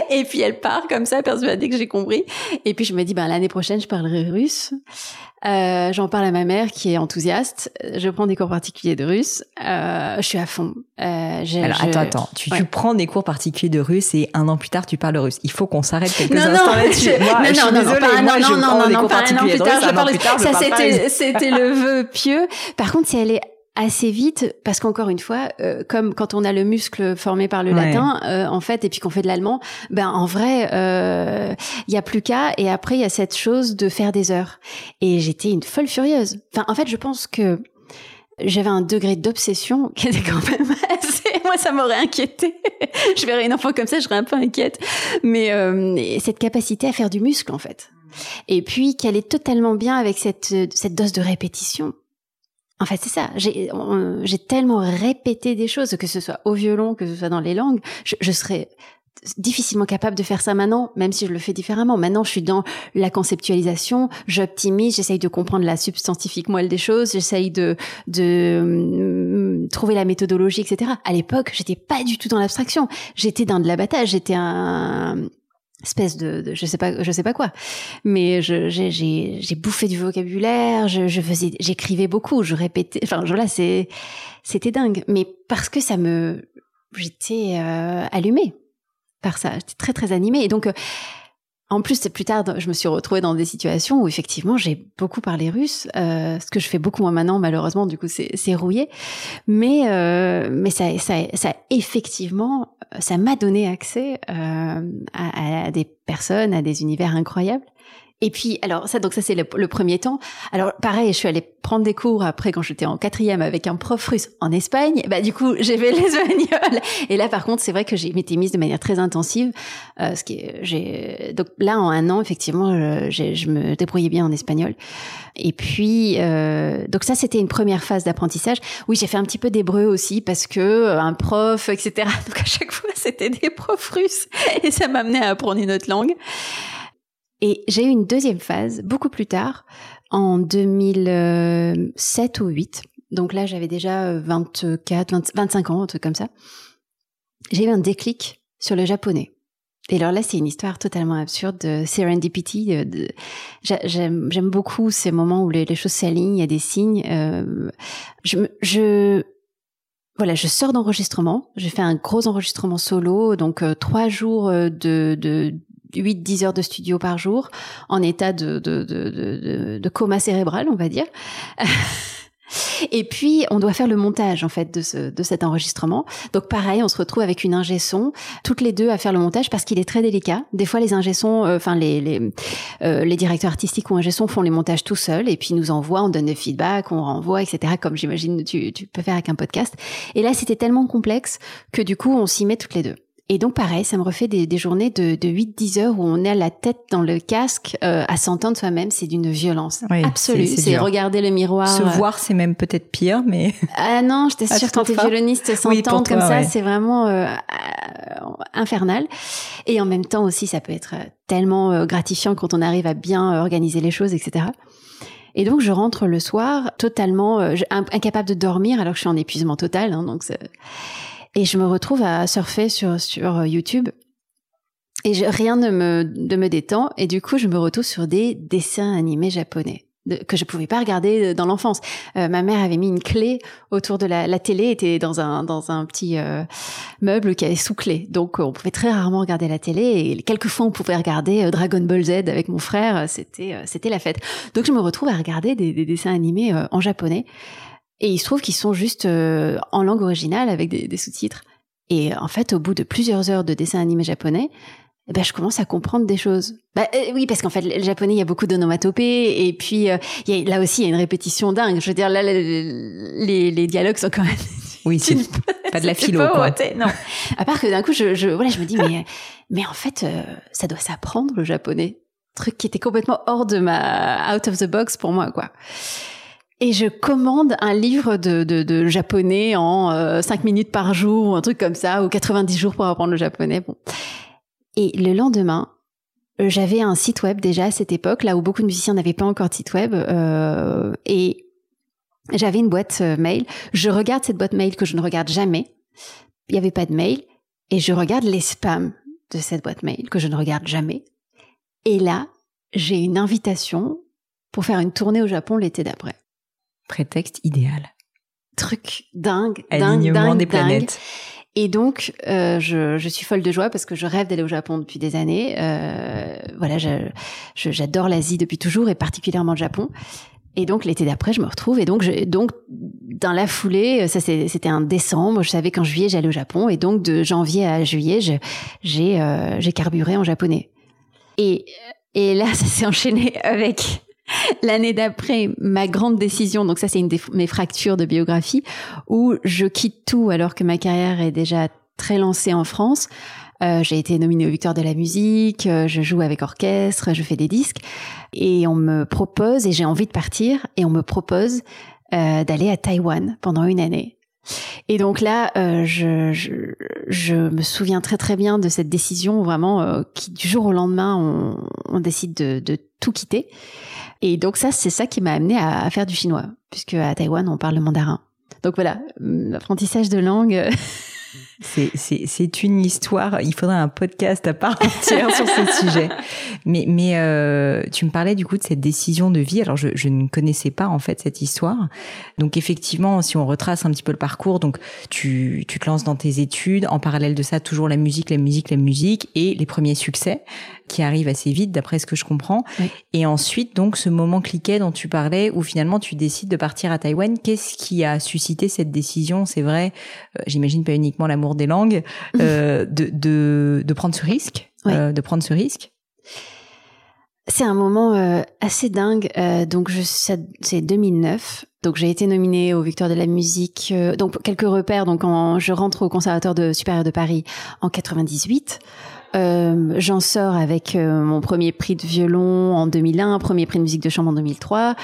Et puis, elle part comme ça, persuadée que j'ai compris. Et puis, je me dis, ben, l'année prochaine, je parlerai russe. Euh, J'en parle à ma mère qui est enthousiaste. Je prends des cours particuliers de russe. Euh, je suis à fond. Euh, Alors attends, attends. Tu, tu, prends des cours particuliers de russe et un an plus tard tu parles russe. Il faut qu'on s'arrête quelques non, instants là-dessus. Moi, non, je suis non, désolée. Non, moi, non, je non, non, des non, cours particuliers de russe. Je parle, plus tard, ça c'était c'était le vœu pieux. Par contre, si elle est assez vite parce qu'encore une fois, euh, comme quand on a le muscle formé par le latin, euh, en fait, et puis qu'on fait de l'allemand, ben en vrai, il euh, y a plus qu'à. Et après, il y a cette chose de faire des heures. Et j'étais une folle furieuse. Enfin, en fait, je pense que j'avais un degré d'obsession qui était quand même assez. Moi, ça m'aurait inquiété. je verrais une enfant comme ça, je serais un peu inquiète. Mais euh, cette capacité à faire du muscle, en fait. Et puis qu'elle est totalement bien avec cette cette dose de répétition. En fait, c'est ça. J'ai, tellement répété des choses, que ce soit au violon, que ce soit dans les langues, je, je serais difficilement capable de faire ça maintenant, même si je le fais différemment. Maintenant, je suis dans la conceptualisation, j'optimise, j'essaye de comprendre la substantifique moelle des choses, j'essaye de, de hum, trouver la méthodologie, etc. À l'époque, j'étais pas du tout dans l'abstraction. J'étais dans de l'abattage. J'étais un, espèce de, je sais pas je sais pas quoi. Mais j'ai bouffé du vocabulaire je, je faisais j'écrivais beaucoup je répétais enfin là c'est c'était dingue. Mais parce que ça me j'étais euh, allumée par ça j'étais très très animée. Et donc euh, en plus, plus tard, je me suis retrouvée dans des situations où effectivement j'ai beaucoup parlé russe, euh, ce que je fais beaucoup moins maintenant, malheureusement, du coup c'est rouillé. Mais euh, mais ça, ça, ça effectivement, ça m'a donné accès euh, à, à, des personnes, à des univers incroyables. Et puis, alors ça, donc ça c'est le, premier temps. Alors pareil, je suis allée prendre des cours après quand j'étais en quatrième avec un prof russe en Espagne. Bah du coup, j'ai fait l'espagnol. Et là, par contre, c'est vrai que j'ai m'étais mise de manière très intensive. Euh, ce qui j'ai donc là en un an, effectivement, je, me débrouillais bien en espagnol. Et puis, euh, donc ça, c'était une première phase d'apprentissage. Oui, j'ai fait un petit peu d'hébreu aussi parce que euh, un prof, etc. Donc à chaque fois, c'était des profs russes et ça m'amenait à apprendre une autre langue. Et j'ai eu une deuxième phase beaucoup plus tard, en 2007 ou 8. Donc là, j'avais déjà 24, 25 ans, un truc comme ça. J'ai eu un déclic sur le japonais. Et alors là, c'est une histoire totalement absurde de serendipity. De, j'aime, beaucoup ces moments où les, choses s'alignent, il y a des signes. Euh, je, je, voilà, je sors d'enregistrement. J'ai fait un gros enregistrement solo, donc euh, trois jours euh, de, de 8-10 heures de studio par jour en état de, de, de, de, coma cérébral, on va dire. Et puis, on doit faire le montage, en fait, de, ce, de cet enregistrement. Donc, pareil, on se retrouve avec une ingé son, toutes les deux à faire le montage parce qu'il est très délicat. Des fois, les ingé sons, euh, enfin, les, les, euh, les directeurs artistiques ou ingé font les montages tout seuls et puis nous envoient, on donne des feedbacks, on renvoie, etc., comme j'imagine tu, tu peux faire avec un podcast. Et là, c'était tellement complexe que du coup, on s'y met toutes les deux. Et donc pareil, ça me refait des, des journées de, de 8-10 heures où on est à la tête dans le casque euh, à s'entendre soi-même, c'est d'une violence absolue. C'est regarder le miroir. Se euh, voir, c'est même peut-être pire, mais... Ah non, je t'assure, quand t'es violoniste, s'entendre comme ça, c'est vraiment euh, euh, infernal. Et en même temps aussi, ça peut être tellement gratifiant quand on arrive à bien organiser les choses, etc. Et donc je rentre le soir totalement incapable de dormir alors que je suis en épuisement total. Hein, donc et je me retrouve à surfer sur, sur euh, YouTube. Et rien ne me, me détend. Et du coup, je me retrouve sur des dessins animés japonais que je pouvais pas regarder euh, dans l'enfance. Euh, ma mère avait mis une clé autour de la, la télé, était dans un dans un petit meuble qui avait sous clé, donc on pouvait très rarement regarder la télé. Et quelques fois, on pouvait regarder Dragon Ball Z avec mon frère. C'était c'était la fête. Donc je me retrouve à regarder des dessins animés en japonais. Et il se trouve qu'ils sont juste euh, en langue originale avec des, des sous-titres. Et en fait, au bout de plusieurs heures de dessin animé japonais, eh ben, je commence à comprendre des choses. Euh, oui, parce qu'en fait, le japonais, il y a beaucoup d'onomatopées, et puis euh, il y a, là aussi, il y a une répétition dingue. Je veux dire, là, les, les dialogues sont quand même... Oui, c'est pas de la philo, quoi. Non. À part que d'un coup, je, je, voilà, je me dis, mais, mais en fait, ça doit s'apprendre, le japonais. Truc qui était complètement hors de ma... out of the box pour moi, quoi et je commande un livre de, de, de japonais en euh, 5 minutes par jour ou un truc comme ça, ou 90 jours pour apprendre le japonais. Bon. Et le lendemain, euh, j'avais un site web déjà à cette époque, là où beaucoup de musiciens n'avaient pas encore de site web, euh, et j'avais une boîte euh, mail. Je regarde cette boîte mail que je ne regarde jamais. Il n'y avait pas de mail, et je regarde les spams de cette boîte mail que je ne regarde jamais. Et là, j'ai une invitation pour faire une tournée au Japon l'été d'après. Prétexte idéal. Truc dingue, dingue, dingue, des planètes. Et donc, euh, je, je, suis folle de joie parce que je rêve d'aller au Japon depuis des années. Euh, voilà, j'adore l'Asie depuis toujours et particulièrement le Japon. Et donc l'été d'après, je me retrouve et donc je, donc dans la foulée, ça c'était un décembre, je savais qu'en juillet j'allais au Japon et donc de janvier à juillet, j'ai euh, j'ai carburé en japonais. Et et là, ça s'est enchaîné avec L'année d'après, ma grande décision, donc ça c'est une de mes fractures de biographie, où je quitte tout alors que ma carrière est déjà très lancée en France. Euh, j'ai été nominée au Victoire de la musique, euh, je joue avec orchestre, je fais des disques, et on me propose, et j'ai envie de partir, et on me propose euh, d'aller à Taïwan pendant une année. Et donc là, je, je, je, me souviens très très bien de cette décision vraiment qui du jour au lendemain on, on décide de, de tout quitter. Et donc ça, c'est ça qui m'a amené à, faire du chinois, puisque à Taïwan, on parle le mandarin. Donc voilà, l'apprentissage de langue C'est une histoire. Il faudrait un podcast à part entière sur ce sujet. Mais, mais euh, tu me parlais du coup de cette décision de vie. Alors, je, je, ne connaissais pas en fait cette histoire. Donc, effectivement, si on retrace un petit peu le parcours, donc tu, tu te lances dans tes études. En parallèle de ça, toujours la musique, la musique, la musique et les premiers succès qui arrivent assez vite, d'après ce que je comprends. Et ensuite, donc, ce moment cliquet dont tu parlais, où finalement tu décides de partir à Taïwan. Qu'est-ce qui a suscité cette décision? C'est vrai, euh, j'imagine pas uniquement l'amour des langues, euh, de, de, de, prendre ce risque, euh, de prendre ce risque? C'est un moment assez dingue. Donc, c'est 2009. Donc, j'ai été nominée aux Victoires de la musique. donc, quelques repères. Donc, je rentre au Conservatoire de supérieur de Paris en 98. Euh, J'en sors avec euh, mon premier prix de violon en 2001, premier prix de musique de chambre en 2003.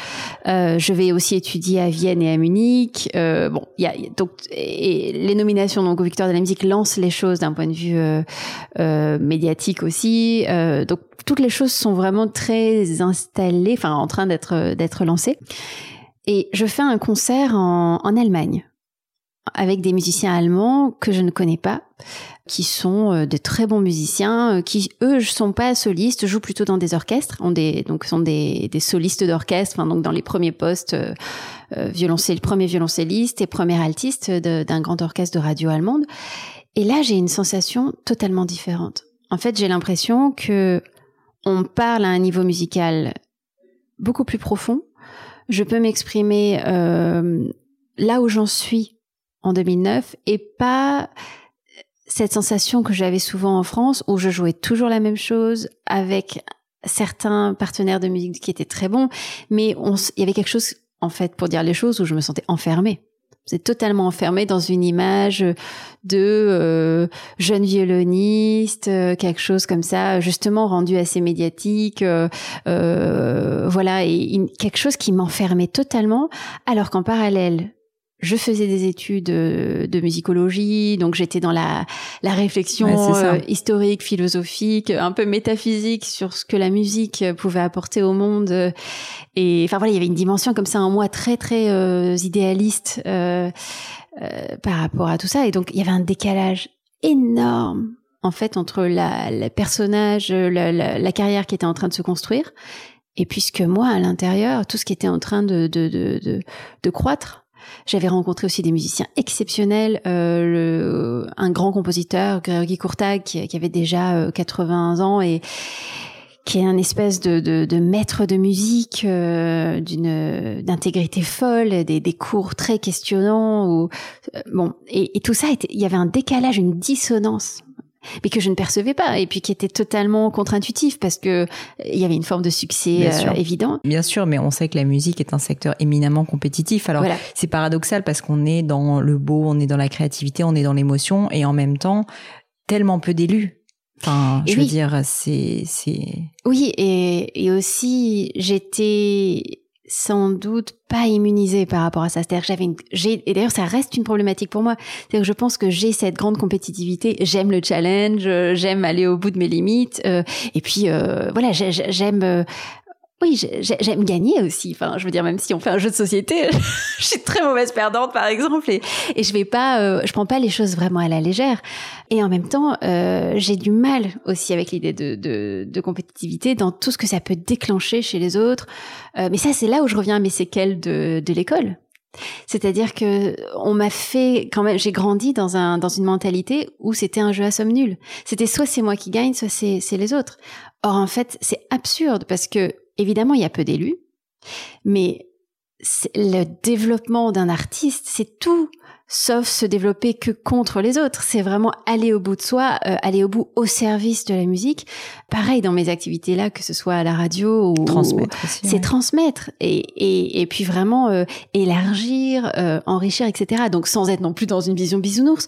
Euh, je vais aussi étudier à Vienne et à Munich. Euh, bon, il y a donc et les nominations donc aux Victoires de la musique lancent les choses d'un point de vue euh, médiatique aussi. donc toutes les choses sont vraiment très installées, enfin en train d'être d'être lancées. Et je fais un concert en, en Allemagne avec des musiciens allemands que je ne connais pas, qui sont euh, des très bons musiciens, euh, qui eux sont pas solistes, jouent plutôt dans des orchestres, donc sont des, solistes d'orchestre, donc dans les premiers postes euh, euh premier violoncelliste et premier altiste d'un grand orchestre de radio allemande. Et là, j'ai une sensation totalement différente. En fait, j'ai l'impression que on parle à un niveau musical beaucoup plus profond. Je peux m'exprimer là où j'en suis en 2009 et pas cette sensation que j'avais souvent en France où je jouais toujours la même chose avec certains partenaires de musique qui étaient très bons, mais il y avait quelque chose, en fait, pour dire les choses, où je me sentais enfermée. C'est totalement enfermée dans une image de euh, jeune violoniste, euh, quelque chose comme ça, justement rendu assez médiatique, euh, voilà, et quelque chose qui m'enfermait totalement, alors qu'en parallèle, je faisais des études euh, de musicologie, donc j'étais dans la, la réflexion euh, historique, philosophique, un peu métaphysique sur ce que la musique pouvait apporter au monde. Et enfin voilà, il y avait une dimension comme ça en moi très très euh, idéaliste par rapport à tout ça. Et donc il y avait un décalage énorme en fait entre la, la personnage, la, la, la carrière qui était en train de se construire, et puisque moi à l'intérieur, tout ce qui était en train de, de, de, de, de croître j'avais rencontré aussi des musiciens exceptionnels, euh, le, un grand compositeur, Grégory Courtag, qui, qui, avait déjà 80 euh, ans et qui est un espèce de, de, de maître de musique euh, d'une d'intégrité folle, des, des, cours très questionnants. Ou, euh, bon, et, et, tout ça, était, il y avait un décalage, une dissonance mais que je ne percevais pas et puis qui était totalement contre-intutif parce que il y avait une forme de succès euh, évident. Bien sûr, mais on sait que la musique est un secteur éminemment compétitif. Alors c'est paradoxal parce qu'on est dans le beau, on est dans la créativité, on est dans l'émotion et en même temps tellement peu d'élus. Enfin, je veux dire, c'est c'est. Oui, et, et aussi j'étais sans doute pas immunisée par rapport à ça. C'est-à-dire que j'avais une, j'ai, et d'ailleurs ça reste une problématique pour moi. C'est-à-dire que je pense que j'ai cette grande compétitivité. J'aime le challenge, j'aime aller au bout de mes limites. Euh, et puis euh, voilà, j'aime euh, oui, j'aime gagner aussi. Enfin, je veux dire, même si on fait un jeu de société, je suis très mauvaise perdante, par exemple, et, et je vais pas, euh, je prends pas les choses vraiment à la légère. Et en même temps, euh, j'ai du mal aussi avec l'idée de, compétitivité dans tout ce que ça peut déclencher chez les autres. Euh, mais ça, c'est là où je reviens à mes séquelles de, l'école. C'est-à-dire que on m'a fait quand même, j'ai grandi dans un dans une mentalité où c'était un jeu à somme nulle. C'était soit c'est moi qui gagne, soit c'est les autres. Or en fait, c'est absurde parce que évidemment, il y a peu d'élus, mais le développement d'un artiste, c'est tout sauf se développer que contre les autres. C'est vraiment aller au bout de soi, euh, aller au bout au service de la musique. Pareil dans mes activités là, que ce soit à la radio ou transmettre. C'est transmettre et, et, et puis vraiment euh, élargir, euh, enrichir, etc. Donc sans être non plus dans une vision bisounours,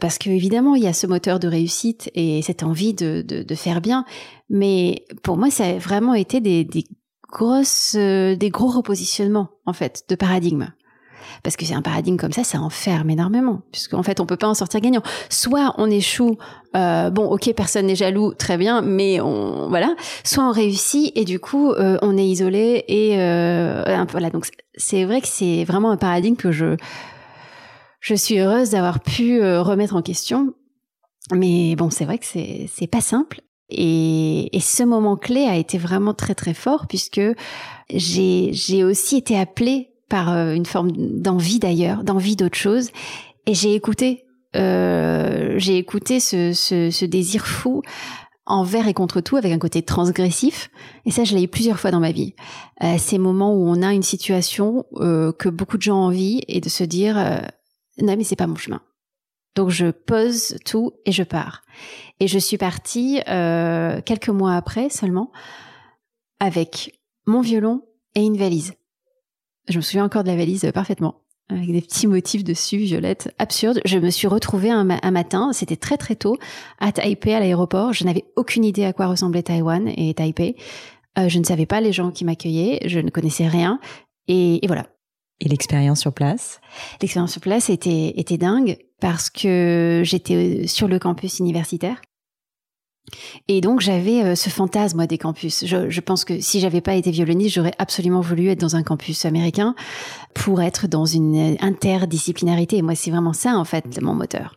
parce que évidemment il y a ce moteur de réussite et cette envie de, de, de faire bien. Mais pour moi, ça a vraiment été des, des grosses, des gros repositionnements en fait de paradigme parce que c'est un paradigme comme ça, ça enferme énormément, puisqu'en fait on peut pas en sortir gagnant. Soit on échoue, euh, bon ok personne n'est jaloux, très bien, mais on voilà. Soit on réussit et du coup euh, on est isolé et euh, voilà donc c'est vrai que c'est vraiment un paradigme que je je suis heureuse d'avoir pu remettre en question. Mais bon, c'est vrai que c'est c'est pas simple. Et, et, ce moment clé a été vraiment très très fort puisque j'ai j'ai aussi été appelée par une forme d'envie d'ailleurs, d'envie d'autre chose, et j'ai écouté euh, j'ai écouté ce, ce, ce, désir fou envers et contre tout avec un côté transgressif. Et ça je l'ai eu plusieurs fois dans ma vie. Euh, ces moments où on a une situation euh, que beaucoup de gens envient et de se dire euh, non mais c'est pas mon chemin. Donc je pose tout et je pars. Et je suis partie euh, quelques mois après seulement avec mon violon et une valise je me souviens encore de la valise parfaitement avec des petits motifs dessus, violette, absurde. Je me suis retrouvée un, matin, c'était très très tôt, à Taipei, à l'aéroport. Je n'avais aucune idée à quoi ressemblait Taïwan et Taipei. Euh, je ne savais pas les gens qui m'accueillaient, je ne connaissais rien. Et, et voilà. Et l'expérience sur place? L'expérience sur place était, était dingue parce que j'étais sur le campus universitaire. Et donc j'avais euh, ce fantasme des campus. Je, je, pense que si j'avais pas été violoniste, j'aurais absolument voulu être dans un campus américain pour être dans une interdisciplinarité. Et moi, c'est vraiment ça en fait mon moteur.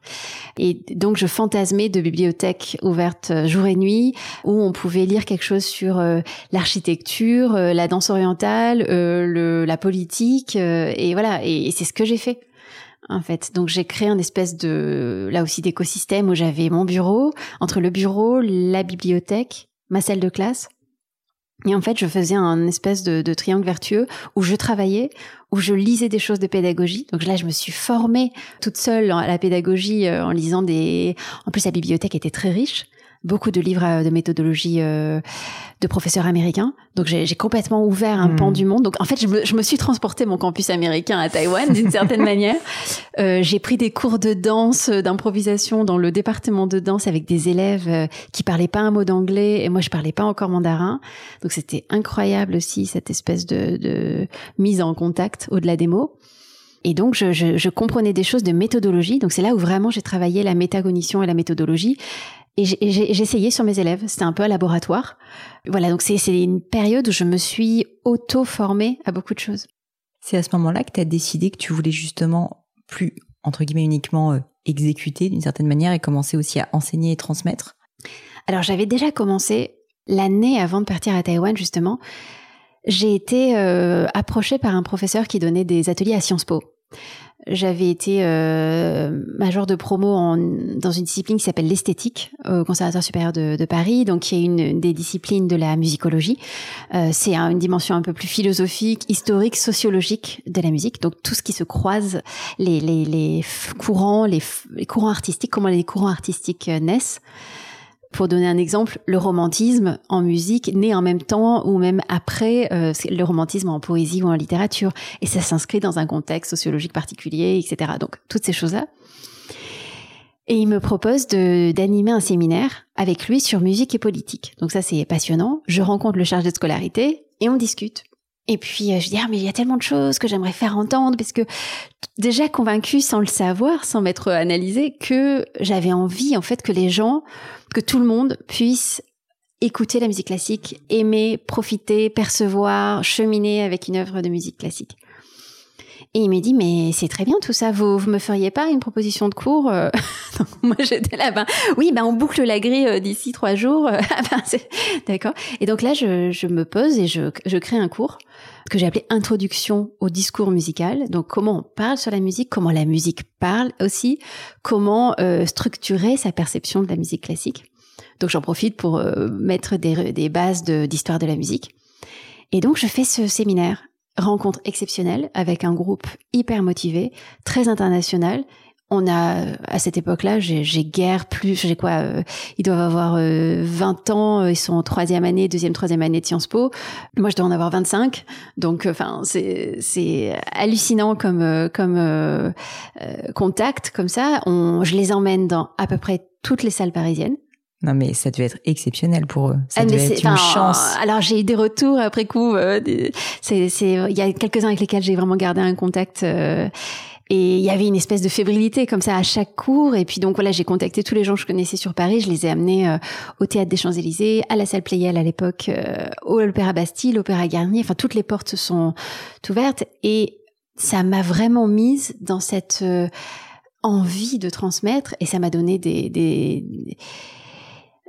Et donc je fantasmais de bibliothèques ouvertes euh, jour et nuit où on pouvait lire quelque chose sur euh, l'architecture, la danse orientale, le, la politique. et voilà. et c'est ce que j'ai fait en fait. Donc j'ai créé un espèce de là aussi d'écosystème où j'avais mon bureau, entre le bureau, la bibliothèque, ma salle de classe. Et en fait, je faisais un espèce de, triangle vertueux où je travaillais, où je lisais des choses de pédagogie. Donc là, je me suis formée toute seule à la pédagogie euh, en lisant des. En plus, la bibliothèque était très riche beaucoup de livres euh, de méthodologie euh, de professeurs américains. Donc j'ai complètement ouvert un pan hmm. du monde. Donc en fait, je me, je me suis transporté mon campus américain à Taïwan d'une certaine manière. Euh, j'ai pris des cours de danse, euh, d'improvisation dans le département de danse avec des élèves qui parlaient pas un mot d'anglais et moi je parlais pas encore mandarin. Donc c'était incroyable aussi cette espèce de, de mise en contact au-delà des mots. Et donc, je, je, je, comprenais des choses de méthodologie. Donc, c'est là où vraiment j'ai travaillé la métacognition et la méthodologie. Et j'ai essayé sur mes élèves. C'était un peu un laboratoire. Voilà, donc c'est une période où je me suis auto-formée à beaucoup de choses. C'est à ce moment-là que tu as décidé que tu voulais justement plus, entre guillemets, uniquement euh, exécuter d'une certaine manière et commencer aussi à enseigner et transmettre? Alors j'avais déjà commencé l'année avant de partir à Taïwan, justement. J'ai été euh, approchée par un professeur qui donnait des ateliers à Sciences Po. J'avais été euh, major de promo en, dans une discipline qui s'appelle l'esthétique au Conservatoire supérieur de, de, Paris, donc qui est une des disciplines de la musicologie. Euh, c'est une dimension un peu plus philosophique, historique, sociologique de la musique. Donc tout ce qui se croise, les, les, les courants, les, les courants artistiques, comment les courants artistiques euh, naissent. Pour donner un exemple, le romantisme en musique naît en même temps ou même après euh, le romantisme en poésie ou en littérature. Et ça s'inscrit dans un contexte sociologique particulier, etc. Donc, toutes ces choses-là. Et il me propose d'animer un séminaire avec lui sur musique et politique. Donc ça, c'est passionnant. Je rencontre le chargé de scolarité et on discute. Et puis euh, je dis ah mais il y a tellement de choses que j'aimerais faire entendre parce que déjà convaincu sans le savoir, sans m'être analysé, que j'avais envie en fait que les gens, que tout le monde puisse écouter la musique classique, aimer, profiter, percevoir, cheminer avec une œuvre de musique classique. Et il m'a dit, mais c'est très bien tout ça, vous, vous me feriez pas une proposition de cours euh? Moi, j'étais là, ben, oui, ben, on boucle la grille euh, d'ici trois jours. Ah ben, D'accord. Et donc là, je, je me pose et je, je crée un cours que j'ai appelé Introduction au discours musical. Donc, comment on parle sur la musique, comment la musique parle aussi, comment euh, structurer sa perception de la musique classique. Donc, j'en profite pour mettre des, bases d'histoire de la musique. Et donc, je fais ce séminaire rencontre exceptionnelle avec un groupe hyper motivé, très international. On a à cette époque-là, j'ai guère plus, j'ai quoi euh, Ils doivent avoir 20 euh, ans, euh, ils sont en troisième année, deuxième, troisième année de Sciences Po. Moi, je dois en avoir 25, donc enfin c'est c'est hallucinant comme comme contact comme ça. On, je les emmène dans à peu près toutes les salles parisiennes. Non, mais ça devait être exceptionnel pour eux. Ça ah, devait être une chance. Alors, j'ai eu des retours après coup. Euh, c'est, c'est, il y a quelques-uns avec lesquels j'ai vraiment gardé un contact. Euh, et il y avait une espèce de fébrilité comme ça à chaque cours. Et puis donc voilà, j'ai contacté tous les gens que je connaissais sur Paris. Je les ai amenés euh, au théâtre des Champs-Élysées, à la salle Playel à l'époque, au l'Opéra Bastille, l'Opéra Garnier. Enfin, toutes les portes sont ouvertes. Et ça m'a vraiment mise dans cette euh, envie de transmettre et ça m'a donné des, des,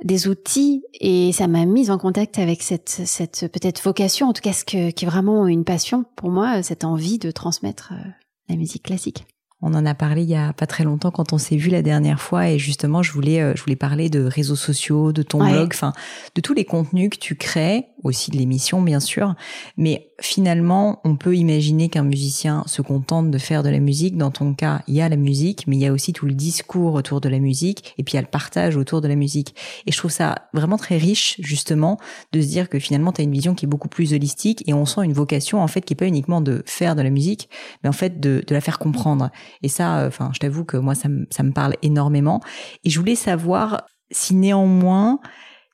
des outils et ça m'a mise en contact avec cette, cette peut-être vocation, en tout cas ce que, qui est vraiment une passion pour moi, cette envie de transmettre euh, la musique classique. On en a parlé il y a pas très longtemps quand on s'est vu la dernière fois et justement je voulais euh, je voulais parler de réseaux sociaux, de ton blog, enfin de tous les contenus que tu crées, aussi de l'émission bien sûr, mais finalement on peut imaginer qu'un musicien se contente de faire de la musique. Dans ton cas, il y a la musique, mais il y a aussi tout le discours autour de la musique et puis il y a le partage autour de la musique. Et je trouve ça vraiment très riche justement de se dire que finalement tu as une vision qui est beaucoup plus holistique et on sent une vocation en fait qui est pas uniquement de faire de la musique, mais en fait de, de la faire comprendre. Et ça, euh, enfin, je t'avoue que moi, ça, ça me parle énormément. Et je voulais savoir si néanmoins,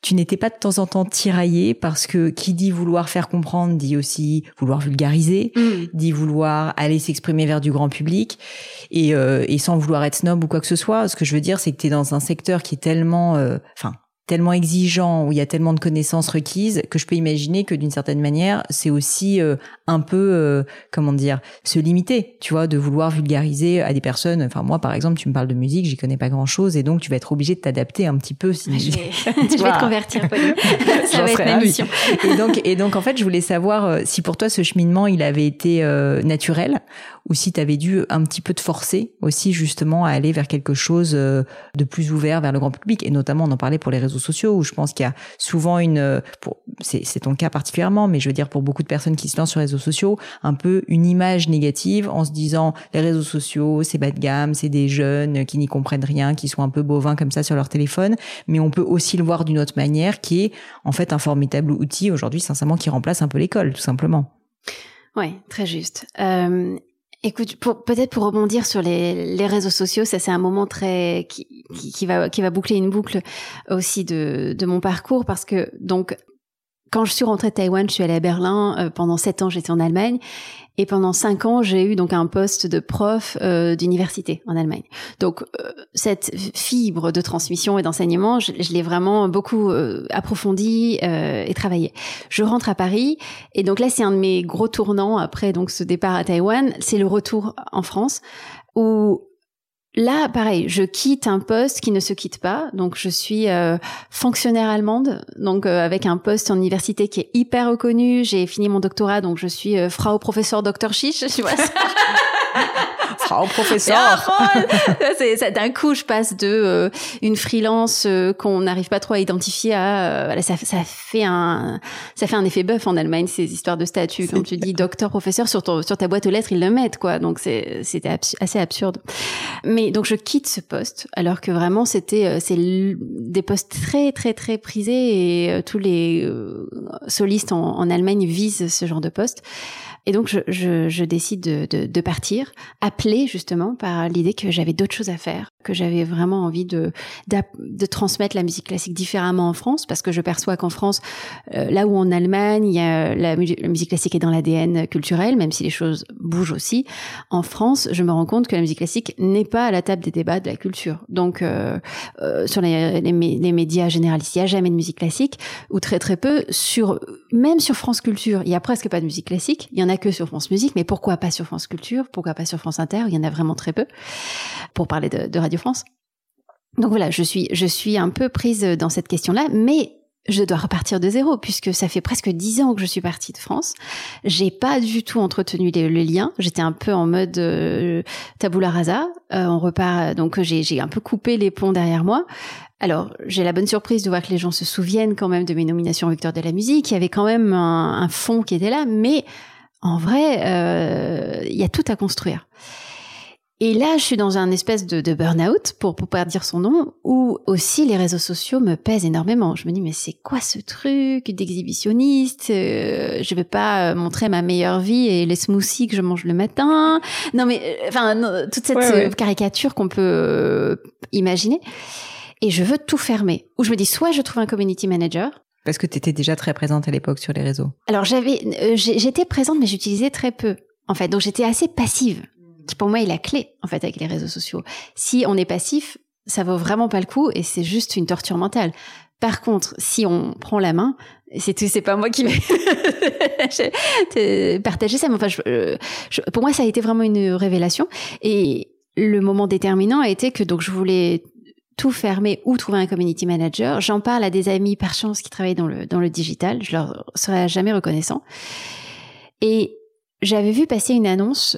tu n'étais pas de temps en temps tiraillé parce que qui dit vouloir faire comprendre dit aussi vouloir vulgariser, mm. dit vouloir aller s'exprimer vers du grand public et, euh, et sans vouloir être snob ou quoi que ce soit. Ce que je veux dire, c'est que tu es dans un secteur qui est tellement, euh, enfin, tellement exigeant, où il y a tellement de connaissances requises, que je peux imaginer que d'une certaine manière, c'est aussi euh, un peu, euh, comment dire, se limiter, tu vois, de vouloir vulgariser à des personnes. Enfin, moi, par exemple, tu me parles de musique, j'y connais pas grand-chose, et donc tu vas être obligé de t'adapter un petit peu. Si... je, vais... je vais te convertir, Ça va être ma mission. et donc, et donc, en fait, je voulais savoir euh, si pour toi ce cheminement, il avait été naturel, ou si tu avais dû un petit peu te forcer aussi justement à aller vers quelque chose de plus ouvert vers le grand public, et notamment on en parlait pour les réseaux sociaux où je pense qu'il y a souvent une, euh, c'est ton cas particulièrement, mais je veux dire pour beaucoup de personnes qui se lancent sur les réseaux sociaux, un peu une image négative en se disant les réseaux sociaux, c'est bas de gamme, c'est des jeunes qui n'y comprennent rien, qui sont un peu bovins comme ça sur leur téléphone, mais on peut aussi le voir d'une autre manière qui est en fait un formidable outil aujourd'hui, sincèrement, qui remplace un peu l'école, tout simplement. Ouais, très juste. Euh, Écoute, pour, peut-être pour rebondir sur les, réseaux sociaux, ça c'est un moment très qui, qui, va qui va boucler une boucle aussi de, de mon parcours parce que donc quand je suis rentrée de Taïwan, je suis allée à Berlin. Euh, pendant sept ans, j'étais en Allemagne. Et pendant cinq ans, j'ai eu donc un poste de prof euh, d'université en Allemagne. Donc euh, cette fibre de transmission et d'enseignement, je, je l'ai vraiment beaucoup approfondie et travaillé. Je rentre à Paris et donc là, c'est un de mes gros tournants après donc ce départ à Taïwan. C'est le retour en France où Là, pareil, je quitte un poste qui ne se quitte pas. Donc, je suis euh, fonctionnaire allemande, donc euh, avec un poste en université qui est hyper reconnu. J'ai fini mon doctorat, donc je suis euh, Frau Professeur Dr. Chiche, tu vois ça. Frau Professeur. c'est d'un coup, je passe de euh, une freelance euh, qu'on n'arrive pas trop à identifier à voilà, ça, ça fait un ça fait un effet bœuf en Allemagne ces histoires de statut. Quand tu dis docteur professeur sur ton sur ta boîte aux lettres, ils le mettent quoi. Donc c'est c'était assez absurde. Mais donc je quitte ce poste alors que vraiment c'était euh, c'est des postes très très très prisés et tous les solistes en, en Allemagne visent ce genre de poste. Et donc, je, je, je décide de, de, de, partir, appelé justement par l'idée que j'avais d'autres choses à faire, que j'avais vraiment envie de, de, transmettre la musique classique différemment en France, parce que je perçois qu'en France, euh, là où en Allemagne, il y a la, musique classique est dans l'ADN culturel, même si les choses bougent aussi. En France, je me rends compte que la musique classique n'est pas à la table des débats de la culture. Donc, euh, euh, sur les, les, médias généralistes, il n'y a jamais de musique classique, ou très très peu. Sur même sur France Culture, il y a presque pas de musique classique. Que sur France Musique, mais pourquoi pas sur France Culture Pourquoi pas sur France Inter Il y en a vraiment très peu pour parler de, Radio France. Donc voilà, je suis, je suis un peu prise dans cette question-là, mais je dois repartir de zéro puisque ça fait presque dix ans que je suis partie de France. J'ai pas du tout entretenu les, le lien. J'étais un peu en mode euh, tabula rasa. Euh, on repart, donc j'ai un peu coupé les ponts derrière moi. Alors, j'ai la bonne surprise de voir que les gens se souviennent quand même de mes nominations Victor de la musique. Il y avait quand même un fond qui était là, mais en vrai, euh, il y a tout à construire. Et là, je suis dans un espèce de, de burn-out, pour pour pas dire son nom, où aussi les réseaux sociaux me pèsent énormément. Je me dis mais c'est quoi ce truc d'exhibitionniste? Euh, Je vais pas euh, montrer ma meilleure vie et les smoothies que je mange le matin. Non mais enfin toute cette caricature qu'on peut imaginer. Et je veux tout fermer. Ou je me dis soit je trouve un community manager, parce que tu étais déjà très présente à l'époque sur les réseaux. Alors j'avais, euh, j'étais présente, mais j'utilisais très peu. En fait, donc j'étais assez passive, qui pour moi est la clé en fait avec les réseaux sociaux. Si on est passif, ça vaut vraiment pas le coup et c'est juste une torture mentale. Par contre, si on prend la main, c'est c'est pas moi qui vais partager ça. Mais enfin, pour moi, ça a été vraiment une révélation. Et le moment déterminant a été que donc je voulais tout fermer ou trouver un community manager. J'en parle à des amis par chance qui travaillent dans le dans le digital. Je leur serai jamais reconnaissant. Et j'avais vu passer une annonce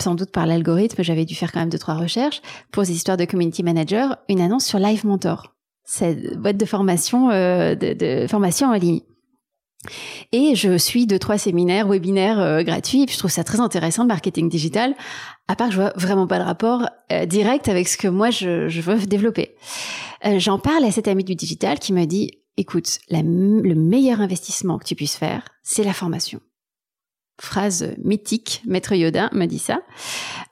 sans doute par l'algorithme, j'avais dû faire quand même deux trois recherches pour ces histoires de community manager, une annonce sur Live Mentor, cette boîte de formation euh, de, formation en ligne. Et je suis deux trois séminaires, webinaires euh, gratuits, et puis je trouve ça très intéressant marketing digital. À part que je vois vraiment pas de rapport euh, direct avec ce que moi je, je veux développer. J'en parle à cet ami du digital qui me dit écoute, le meilleur investissement que tu puisses faire, c'est la formation phrase mythique, Maître Yoda m'a dit ça.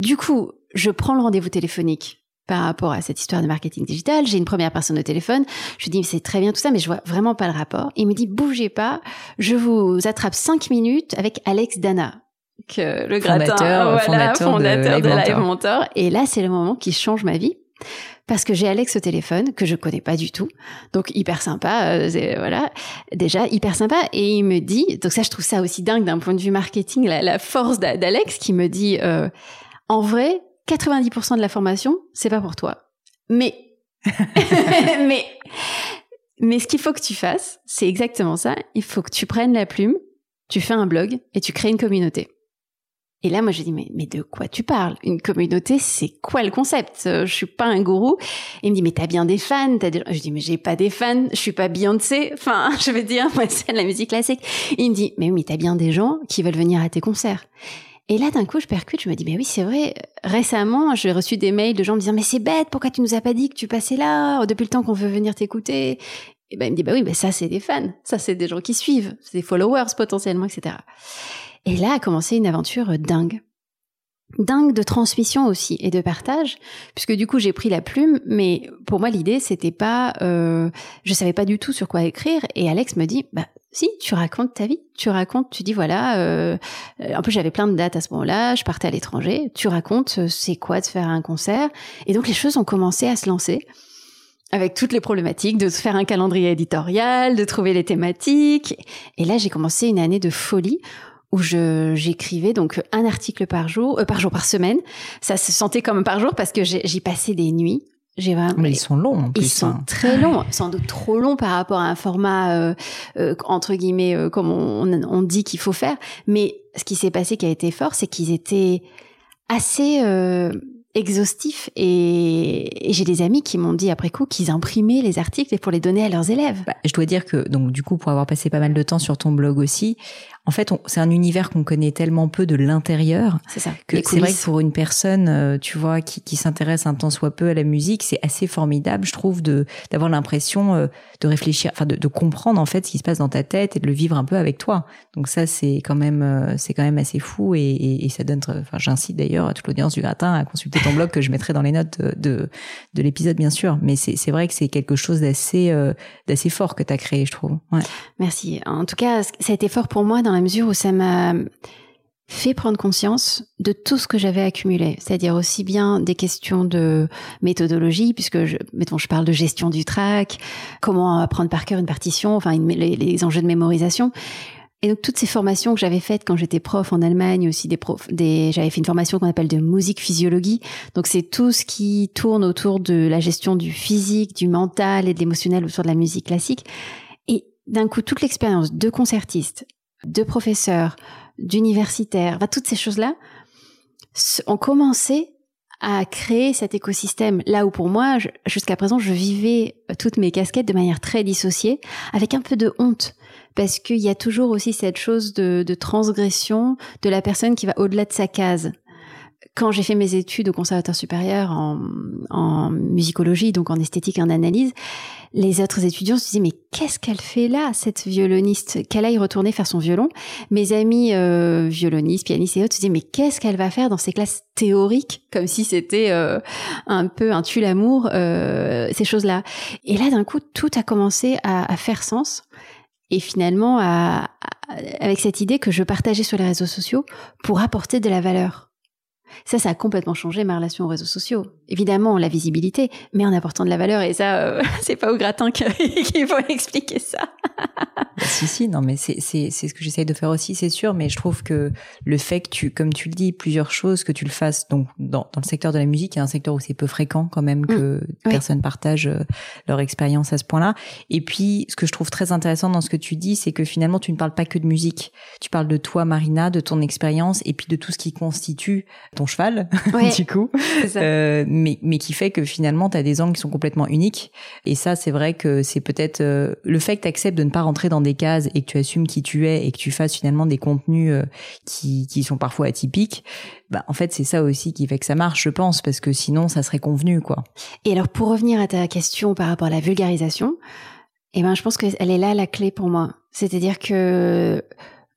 Du coup, je prends le rendez-vous téléphonique par rapport à cette histoire de marketing digital. J'ai une première personne au téléphone. Je lui dis, c'est très bien tout ça, mais je vois vraiment pas le rapport. Il me dit, bougez pas, je vous attrape cinq minutes avec Alex Dana. Que le fondateur, voilà, fondateur, de, Live Mentor. Et là, c'est le moment qui change ma vie parce que j'ai Alex au téléphone que je connais pas du tout, donc hyper sympa, euh, voilà, déjà hyper sympa, et il me dit, donc ça je trouve ça aussi dingue d'un point de vue marketing, la, force d'Alex qui me dit, euh, en vrai, 90% de la formation c'est pas pour toi, mais mais mais ce qu'il faut que tu fasses, c'est exactement ça, il faut que tu prennes la plume, tu fais un blog et tu crées une communauté. Et là, moi, je dis, mais, mais de quoi tu parles? Une communauté, c'est quoi le concept? Euh, Je suis pas un gourou. il me dit, mais t'as bien des fans as Je dis, mais j'ai pas des fans, je suis pas Beyoncé. Enfin, je veux dire, moi, c'est de la musique classique. il me dit, mais oui, mais t'as bien des gens qui veulent venir à tes concerts. Et là, d'un coup, je percute, je me dis, mais oui, c'est vrai. Récemment, j'ai reçu des mails de gens me disant, mais c'est bête, pourquoi tu nous as pas dit que tu passais là depuis le temps qu'on veut venir t'écouter? Et ben, il me dit, bah oui, ben ça, c'est des fans. Ça, c'est des gens qui suivent. C'est des followers potentiellement, etc. Et là a commencé une aventure dingue. Dingue de transmission aussi et de partage, puisque du coup j'ai pris la plume, mais pour moi l'idée c'était pas, euh, je savais pas du tout sur quoi écrire, et Alex me dit, bah si, tu racontes ta vie, tu racontes, tu dis voilà, euh, en plus j'avais plein de dates à ce moment-là, je partais à l'étranger, tu racontes euh, c'est quoi de faire un concert, et donc les choses ont commencé à se lancer avec toutes les problématiques de faire un calendrier éditorial, de trouver les thématiques. Et là, j'ai commencé une année de folie où je j'écrivais donc un article par jour, euh, par jour par semaine. Ça se sentait comme par jour parce que j'y passais des nuits. J'ai vraiment. Mais ils sont longs. En plus, ils sont hein. très longs, sans doute trop longs par rapport à un format euh, euh, entre guillemets comme on, on dit qu'il faut faire. Mais ce qui s'est passé, qui a été fort, c'est qu'ils étaient assez exhaustif et, j'ai des amis qui m'ont dit après coup qu'ils imprimaient les articles pour les donner à leurs élèves. Bah, je dois dire que donc du coup pour avoir passé pas mal de temps sur ton blog aussi, en fait c'est un univers qu'on connaît tellement peu de l'intérieur. C'est ça. Que c'est vrai que pour une personne, euh, tu vois, qui, qui s'intéresse un temps soit peu à la musique, c'est assez formidable, je trouve, de d'avoir l'impression euh, de réfléchir, enfin de, de, comprendre en fait ce qui se passe dans ta tête et de le vivre un peu avec toi. Donc ça c'est quand même euh, c'est quand même assez fou et, et, et ça donne. Enfin j'incite d'ailleurs à toute l'audience du gratin à consulter ton blog que je mettrai dans les notes de, de, l'épisode, bien sûr. Mais c'est vrai que c'est quelque chose d'assez euh, d'assez fort que tu as créé, je trouve. Ouais. Merci. En tout cas, ça a été fort pour moi dans la mesure où ça m'a fait prendre conscience de tout ce que j'avais accumulé, c'est-à-dire aussi bien des questions de méthodologie, puisque je, mettons, je parle de gestion du track, comment apprendre par cœur une partition, enfin les, enjeux de mémorisation, et donc toutes ces formations que j'avais faites quand j'étais prof en Allemagne, aussi des profs, j'avais fait une formation qu'on appelle de musique physiologie. Donc c'est tout ce qui tourne autour de la gestion du physique, du mental et de l'émotionnel autour de la musique classique. Et d'un coup, toute l'expérience de concertiste, de professeur, d'universitaire, enfin, toutes ces choses-là ont commencé à créer cet écosystème. Là où pour moi, jusqu'à présent, je vivais toutes mes casquettes de manière très dissociée, avec un peu de honte. Parce qu'il y a toujours aussi cette chose de transgression de la personne qui va au-delà de sa case quand j'ai fait mes études au conservatoire supérieur en, en, musicologie, donc en esthétique et en analyse, les autres étudiants se disaient mais qu'est-ce qu'elle fait là, cette violoniste? Qu'elle aille retourner faire son violon? Mes amis euh, violonistes, pianistes et autres se disaient mais qu'est-ce qu'elle va faire dans ces classes théoriques, comme si c'était euh, un peu un tue-l'amour, euh, ces choses-là? Et là d'un coup tout a commencé à, à faire sens et finalement avec cette idée que je partageais sur les réseaux sociaux pour apporter de la valeur. Ça, ça a complètement changé ma relation aux réseaux sociaux. Évidemment, la visibilité, mais en apportant de la valeur. Et ça, euh, c'est pas au gratin qu'il faut expliquer ça. Bah, si, si, non, mais c'est, c'est, c'est ce que j'essaye de faire aussi, c'est sûr. Mais je trouve que le fait que tu, comme tu le dis, plusieurs choses, que tu le fasses, donc, dans, dans le secteur de la musique, il y a un secteur où c'est peu fréquent quand même que mmh. personnes partagent euh, leur expérience à ce point-là. Et puis, ce que je trouve très intéressant dans ce que tu dis, c'est que finalement, tu ne parles pas que de musique. Tu parles de toi, Marina, de ton expérience, et puis de tout ce qui constitue ton cheval, du coup. Euh, mais, mais qui fait que finalement, tu as des angles qui sont complètement uniques. Et ça, c'est vrai que c'est peut-être euh, le fait que tu acceptes de ne pas rentrer dans des cases et que tu assumes qui tu es et que tu fasses finalement des contenus euh, qui, qui sont parfois atypiques. Bah, en fait, c'est ça aussi qui fait que ça marche, je pense, parce que sinon, ça serait convenu, quoi. Et alors, pour revenir à ta question par rapport à la vulgarisation, eh ben, je pense qu'elle est là la clé pour moi. C'est-à-dire que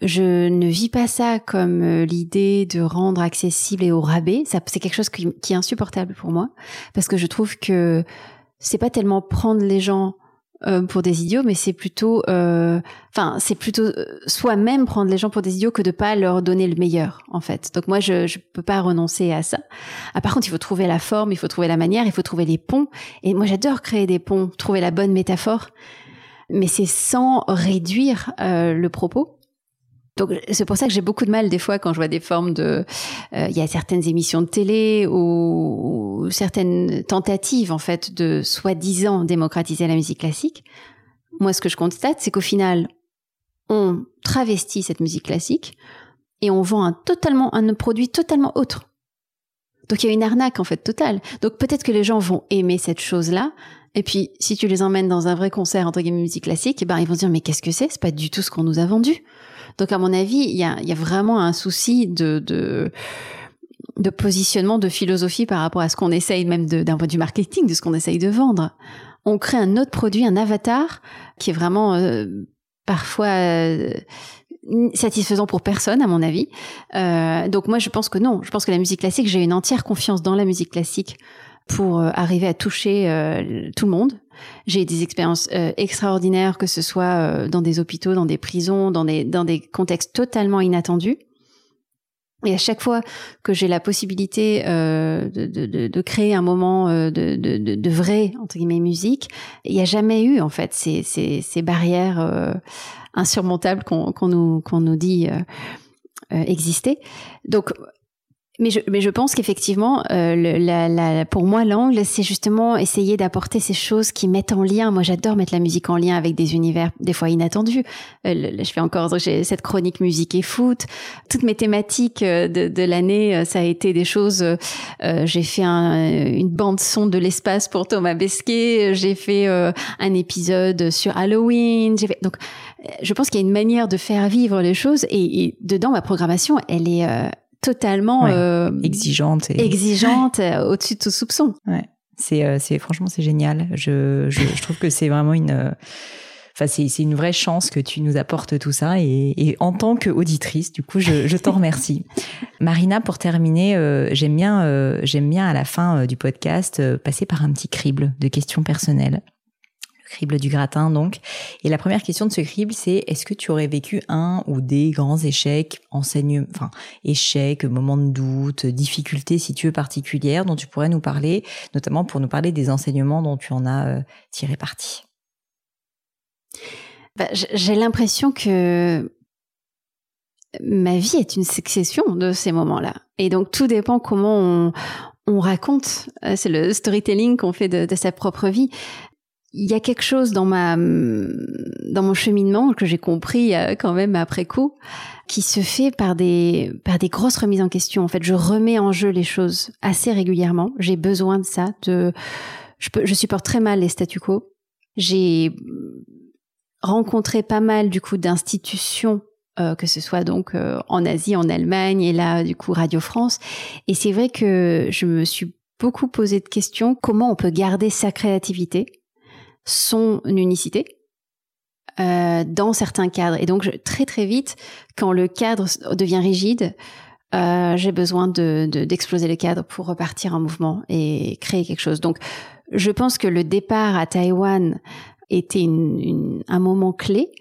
je ne vis pas ça comme euh, l'idée de rendre accessible et au rabais. C'est quelque chose qui, est insupportable pour moi parce que je trouve que c'est pas tellement prendre les gens euh, pour des idiots, mais c'est plutôt, euh, enfin, c'est plutôt soi-même prendre les gens pour des idiots que de pas leur donner le meilleur, en fait. Donc moi, je je peux pas renoncer à ça. Ah, par contre, il faut trouver la forme, il faut trouver la manière, il faut trouver les ponts. Et moi, j'adore créer des ponts, trouver la bonne métaphore, mais c'est sans réduire le propos. Donc c'est pour ça que j'ai beaucoup de mal des fois quand je vois des formes de, euh, il y a certaines émissions de télé ou, certaines tentatives en fait de soi-disant démocratiser la musique classique. Moi, ce que je constate, c'est qu'au final, on travestit cette musique classique et on vend un totalement un produit totalement autre. Donc il y a une arnaque en fait totale. Donc peut-être que les gens vont aimer cette chose-là. Et puis, si tu les emmènes dans un vrai concert entre guillemets musique classique, eh ben ils vont se dire mais qu'est-ce que c'est? C'est pas du tout ce qu'on nous a vendu. Donc à mon avis, il y a, y a, vraiment un souci de, de de positionnement, de philosophie par rapport à ce qu'on essaye même d'un point de vue marketing, de ce qu'on essaye de vendre. On crée un autre produit, un avatar, qui est vraiment euh, parfois euh, satisfaisant pour personne, à mon avis. Euh, donc moi, je pense que non. Je pense que la musique classique, j'ai une entière confiance dans la musique classique pour euh, arriver à toucher euh, tout le monde. J'ai des expériences euh, extraordinaires, que ce soit dans des hôpitaux, dans des prisons, dans des, dans des contextes totalement inattendus. Et à chaque fois que j'ai la possibilité de, de, de, créer un moment de, de, de, vrai entre guillemets musique, il n'y a jamais eu en fait ces, ces, ces barrières insurmontables qu'on qu'on nous qu'on nous dit exister. Donc mais je, mais je pense qu'effectivement, euh, la, la, pour moi, l'angle, c'est justement essayer d'apporter ces choses qui mettent en lien. Moi, j'adore mettre la musique en lien avec des univers des fois inattendus. Euh, je fais encore cette chronique musique et foot. Toutes mes thématiques euh, de, de l'année, euh, ça a été des choses. Euh, j'ai fait un, une bande son de l'espace pour Thomas Besquet. J'ai fait un épisode sur Halloween. J'ai fait, donc, je pense qu'il y a une manière de faire vivre les choses et, et dedans, ma programmation, elle est totalement euh, exigeante, et... exigeante euh, au-dessus de tout soupçon. Ouais, c'est euh, c'est franchement c'est génial. Je, je, je trouve que c'est vraiment une Enfin, c'est, c'est une vraie chance que tu nous apportes tout ça et, et en tant qu'auditrice, du coup, je, je t'en remercie. Marina, pour terminer, j'aime bien, j'aime bien à la fin du podcast passer par un petit crible de questions personnelles crible du gratin donc. Et la première question de ce crible, c'est est-ce que tu aurais vécu un ou des grands échecs, enseignements, enfin échecs, moments de doute, difficultés si tu veux particulières dont tu pourrais nous parler, notamment pour nous parler des enseignements dont tu en as euh, tiré parti? Bah, j'ai l'impression que ma vie est une succession de ces moments-là. Et donc tout dépend comment on, on raconte, euh, c'est le storytelling qu'on fait de, sa propre vie il y a quelque chose dans ma dans mon cheminement que j'ai compris euh, quand même après coup qui se fait par des par des grosses remises en question. En fait je remets en jeu les choses assez régulièrement. J'ai besoin de ça de je peux je supporte très mal les statu quo. J'ai rencontré pas mal du coup d'institutions euh, que ce soit donc euh, en Asie, en Allemagne et là du coup Radio France. Et c'est vrai que je me suis beaucoup posé de questions. Comment on peut garder sa créativité? Son unicité euh, dans certains cadres. Et donc très très vite, quand le cadre devient rigide, euh, j'ai besoin de, d'exploser le cadre pour repartir en mouvement et créer quelque chose. Donc je pense que le départ à Taïwan était une, un moment clé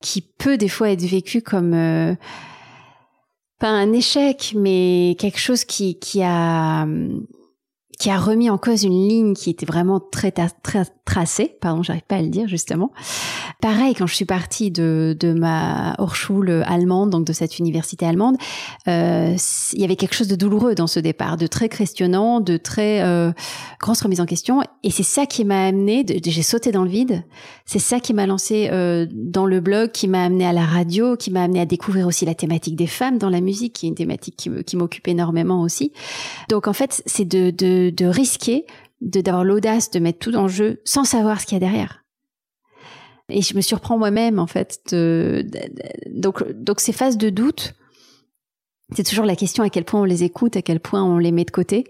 qui peut des fois être vécu comme euh, pas un échec, mais quelque chose qui, qui a qui a remis en cause une ligne qui était vraiment très, très tracée. Pardon, j'arrive pas à le dire justement. Pareil, quand je suis partie de, de ma Hochschule allemande, donc de cette université allemande, euh, il y avait quelque chose de douloureux dans ce départ, de très questionnant, de très euh, grosse remise en question. Et c'est ça qui m'a amené. J'ai sauté dans le vide. C'est ça qui m'a lancé euh, dans le blog, qui m'a amené à la radio, qui m'a amené à découvrir aussi la thématique des femmes dans la musique, qui est une thématique qui m'occupe énormément aussi. Donc en fait, c'est de, de de risquer, de d'avoir l'audace de mettre tout en jeu sans savoir ce qu'il y a derrière. Et je me surprends moi-même en fait. De, donc donc ces phases de doute, c'est toujours la question à quel point on les écoute, à quel point on les met de côté.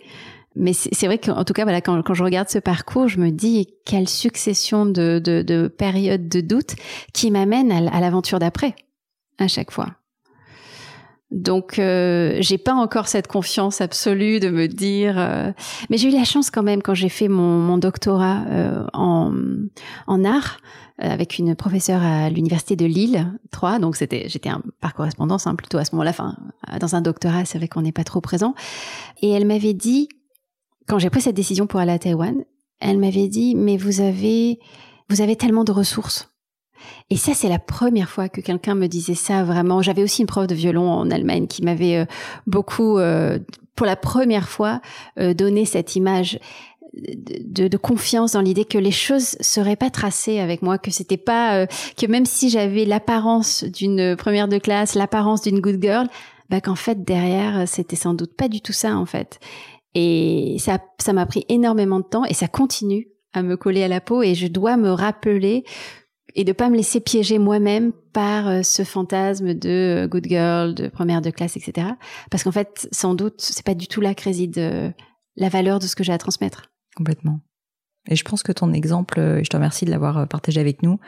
Mais c'est vrai qu'en tout cas, voilà, quand, quand, je regarde ce parcours, je me dis quelle succession de, de, de périodes de doute qui m'amènent à l'aventure d'après, à chaque fois. Donc, euh, j'ai pas encore cette confiance absolue de me dire. Euh, mais j'ai eu la chance quand même quand j'ai fait mon, mon doctorat euh, en, en art euh, avec une professeure à l'université de Lille 3. Donc c'était, j'étais par correspondance hein, plutôt à ce moment-là. Enfin, dans un doctorat, c'est vrai qu'on n'est pas trop présent. Et elle m'avait dit, quand j'ai pris cette décision pour aller à Taïwan, elle m'avait dit, mais vous avez, vous avez tellement de ressources et ça, c'est la première fois que quelqu'un me disait ça vraiment. J'avais aussi une prof de violon en Allemagne qui m'avait euh, beaucoup, euh, pour la première fois, euh, donné cette image. De, confiance dans l'idée que les choses seraient pas tracées avec moi, que c'était pas que même si j'avais l'apparence d'une première de classe, l'apparence d'une good girl, bah qu'en fait derrière c'était sans doute pas du tout ça en fait. Et ça ça m'a pris énormément de temps et ça continue à me coller à la peau et je dois me rappeler et de pas me laisser piéger moi-même par euh, ce fantasme de euh, good girl, de première de classe, etc. Parce qu'en fait, sans doute, c'est pas du tout là que réside euh, la valeur de ce que j'ai à transmettre. Complètement. Et je pense que ton exemple, je te remercie de l'avoir partagé avec nous,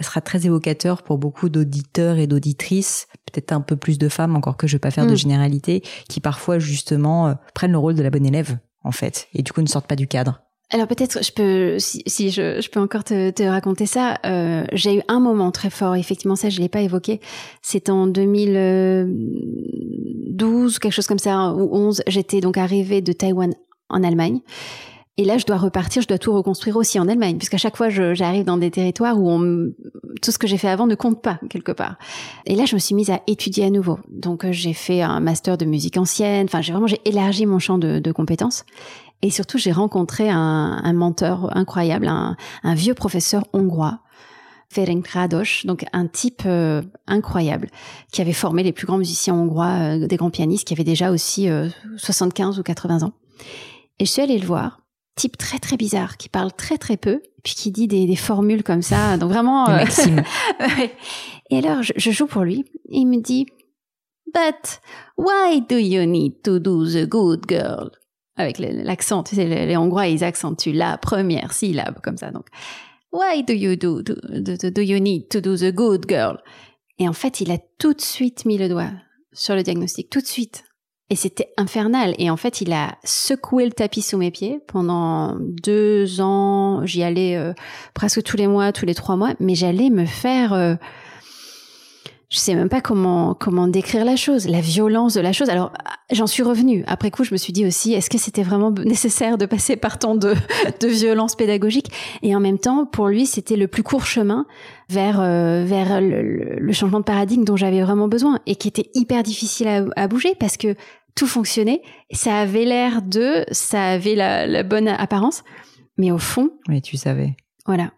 sera très évocateur pour beaucoup d'auditeurs et d'auditrices, peut-être un peu plus de femmes, encore que je ne vais pas faire de mm. généralité, qui parfois justement prennent le rôle de la bonne élève, en fait, et du coup ne sortent pas du cadre. Alors peut-être je peux, si, si je, je, peux encore te, te raconter ça. Euh, j'ai eu un moment très fort. Effectivement, ça je l'ai pas évoqué. C'est en 2012, quelque chose comme ça, ou 11. J'étais donc arrivée de Taïwan en Allemagne. Et là, je dois repartir, je dois tout reconstruire aussi en Allemagne, puisqu'à chaque fois, j'arrive dans des territoires où on, tout ce que j'ai fait avant ne compte pas quelque part. Et là, je me suis mise à étudier à nouveau. Donc, euh, j'ai fait un master de musique ancienne. Enfin, j'ai vraiment j'ai élargi mon champ de compétences. Et surtout, j'ai rencontré un, un, mentor incroyable, un, un, vieux professeur hongrois, Ferenc Rados, donc un type euh, incroyable, qui avait formé les plus grands musiciens hongrois, euh, des grands pianistes, qui avait déjà aussi 75 euh, ou 80 ans. Et je suis allée le voir, type très très bizarre, qui parle très très peu, puis qui dit des, des formules comme ça, donc vraiment... Maxime. et alors, je, je joue pour lui, et il me dit... But why do you need to do the good girl? Avec l'accent, tu sais, les, Hongrois, ils accentuent la première syllabe comme ça. Donc, why do you do, do, you need to do the good girl? Et en fait, il a tout de suite mis le doigt sur le diagnostic, tout de suite. Et c'était infernal. Et en fait, il a secoué le tapis sous mes pieds pendant deux ans. J'y allais euh, presque tous les mois, tous les trois mois, mais j'allais me faire euh, je sais même pas comment comment décrire la chose, la violence de la chose. Alors j'en suis revenue. Après coup, je me suis dit aussi, est-ce que c'était vraiment nécessaire de passer par tant de de violence pédagogique Et en même temps, pour lui, c'était le plus court chemin vers euh, vers le, changement de paradigme dont j'avais vraiment besoin et qui était hyper difficile à, à bouger parce que tout fonctionnait, ça avait l'air de, ça avait la, la bonne apparence, mais au fond, oui, tu savais. Voilà.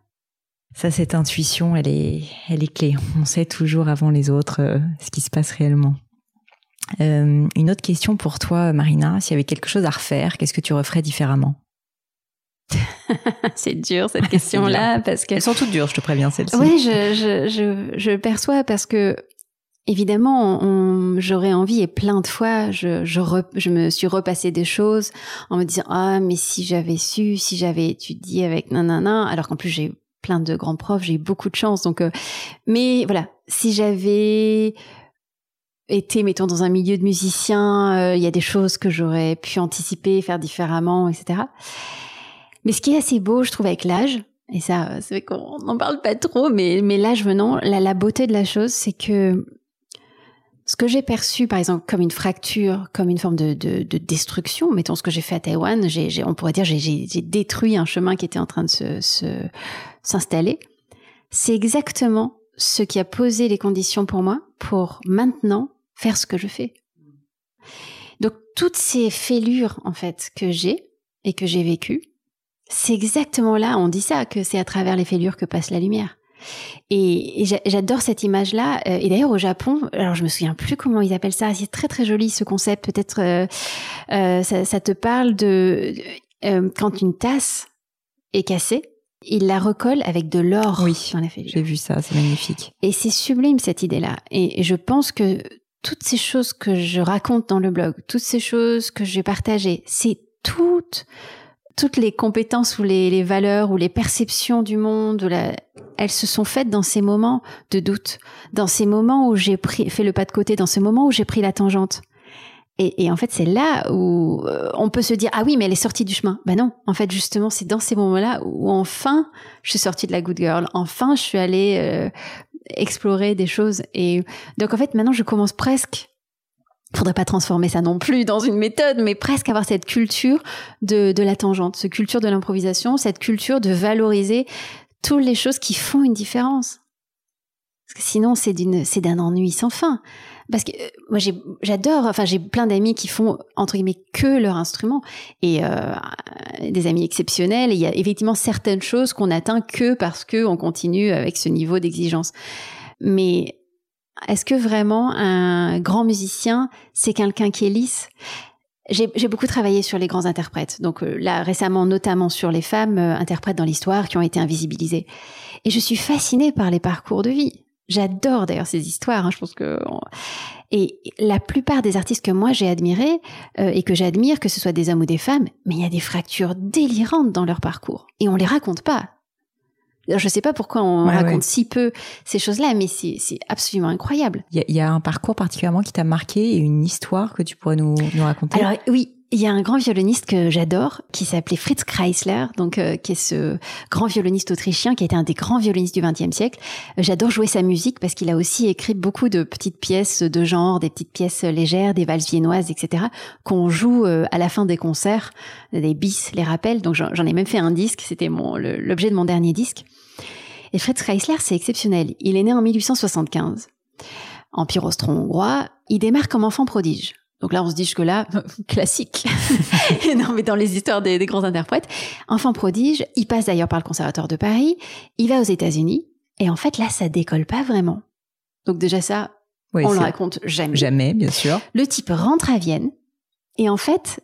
Ça, cette intuition, elle est, elle est clé. On sait toujours avant les autres euh, ce qui se passe réellement. Euh, une autre question pour toi, Marina. S'il y avait quelque chose à refaire, qu'est-ce que tu referais différemment? C'est dur cette question-là parce que elles sont toutes dures, je te préviens celles-ci. Oui, je, je, je, je perçois parce que évidemment, j'aurais envie et plein de fois, je, je, je, me suis repassé des choses en me disant ah mais si j'avais su, si j'avais étudié avec nanana, alors qu'en plus j'ai plein de grands profs, j'ai eu beaucoup de chance. Donc, euh, mais voilà, si j'avais été, mettons, dans un milieu de musiciens, euh, il y a des choses que j'aurais pu anticiper, faire différemment, etc. Mais ce qui est assez beau, je trouve, avec l'âge, et ça, c'est vrai qu'on n'en parle pas trop, mais, l'âge venant, la beauté de la chose, c'est que ce que j'ai perçu, par exemple, comme une fracture, comme une forme de, de, de destruction, mettons ce que j'ai fait à Taïwan, on pourrait dire j'ai, détruit un chemin qui était en train de se, s'installer. C'est exactement ce qui a posé les conditions pour moi pour maintenant faire ce que je fais. Donc toutes ces fêlures en fait que j'ai et que j'ai vécues, c'est exactement là, on dit ça, que c'est à travers les fêlures que passe la lumière. Et, j'adore cette image-là. Euh, et d'ailleurs, au Japon, alors je me souviens plus comment ils appellent ça. C'est très très joli ce concept. Peut-être euh, euh, ça, ça, te parle de quand une tasse est cassée, il la recolle avec de l'or. Oui, j'ai vu ça. C'est magnifique. Et c'est sublime cette idée-là. Et, et je pense que toutes ces choses que je raconte dans le blog, toutes ces choses que j'ai partagées, c'est toutes toutes les compétences ou les, valeurs ou les perceptions du monde, elles se sont faites dans ces moments de doute, dans ces moments où j'ai pris, fait le pas de côté, dans ce moment où j'ai pris la tangente. Et, en fait, c'est là où euh, on peut se dire ah oui, mais elle est sortie du chemin. Ben non, en fait, justement, c'est dans ces moments-là où enfin je suis sortie de la good girl. Enfin, je suis allée euh, explorer des choses. Et donc en fait, maintenant, je commence presque faudrait pas transformer ça non plus dans une méthode, mais presque avoir cette culture de, de la tangente, cette culture de l'improvisation, cette culture de valoriser toutes les choses qui font une différence. Parce que sinon, c'est d'une, c'est d'un ennui sans fin. Parce que euh, moi, j'adore, enfin, j'ai plein d'amis qui font entre guillemets que leur instrument et euh, des amis exceptionnels. Il y a effectivement certaines choses qu'on atteint que parce que on continue avec ce niveau d'exigence. Mais est-ce que vraiment un grand musicien, c'est quelqu'un qui est lisse? J'ai beaucoup travaillé sur les grands interprètes, donc euh, là récemment notamment sur les femmes euh, interprètes dans l'histoire qui ont été invisibilisées. Et je suis fascinée par les parcours de vie. J'adore d'ailleurs ces histoires. Hein, je pense que et la plupart des artistes que moi j'ai admirés euh, et que j'admire, que ce soit des hommes ou des femmes, mais il y a des fractures délirantes dans leur parcours et on les raconte pas. Je ne sais pas pourquoi on raconte si peu ces choses-là, mais c'est absolument incroyable. Il y, a un parcours particulièrement qui t'a marqué et une histoire que tu pourrais nous, nous raconter? Alors oui, il y a un grand violoniste que j'adore, qui s'appelait Fritz Kreisler, donc euh, qui est ce grand violoniste autrichien, qui a été un des grands violonistes du XXe siècle. Euh, j'adore jouer sa musique parce qu'il a aussi écrit beaucoup de petites pièces de genre, des petites pièces légères, des valses viennoises, etc., qu'on joue euh, à la fin des concerts, des bis, les rappels. Donc j'en ai même fait un disque, c'était l'objet de mon dernier disque. Et Fritz Kreisler, c'est exceptionnel. Il est né en 1875. Empire austro-hongrois, il démarre comme enfant prodige. Donc là, on se dit jusque-là, classique. non, mais dans les histoires des, grands interprètes. Enfant prodige, il passe d'ailleurs par le Conservatoire de Paris, il va aux États-Unis, et en fait, là, ça décolle pas vraiment. Donc déjà ça, on le raconte jamais. Jamais, bien sûr. Le type rentre à Vienne, et en fait,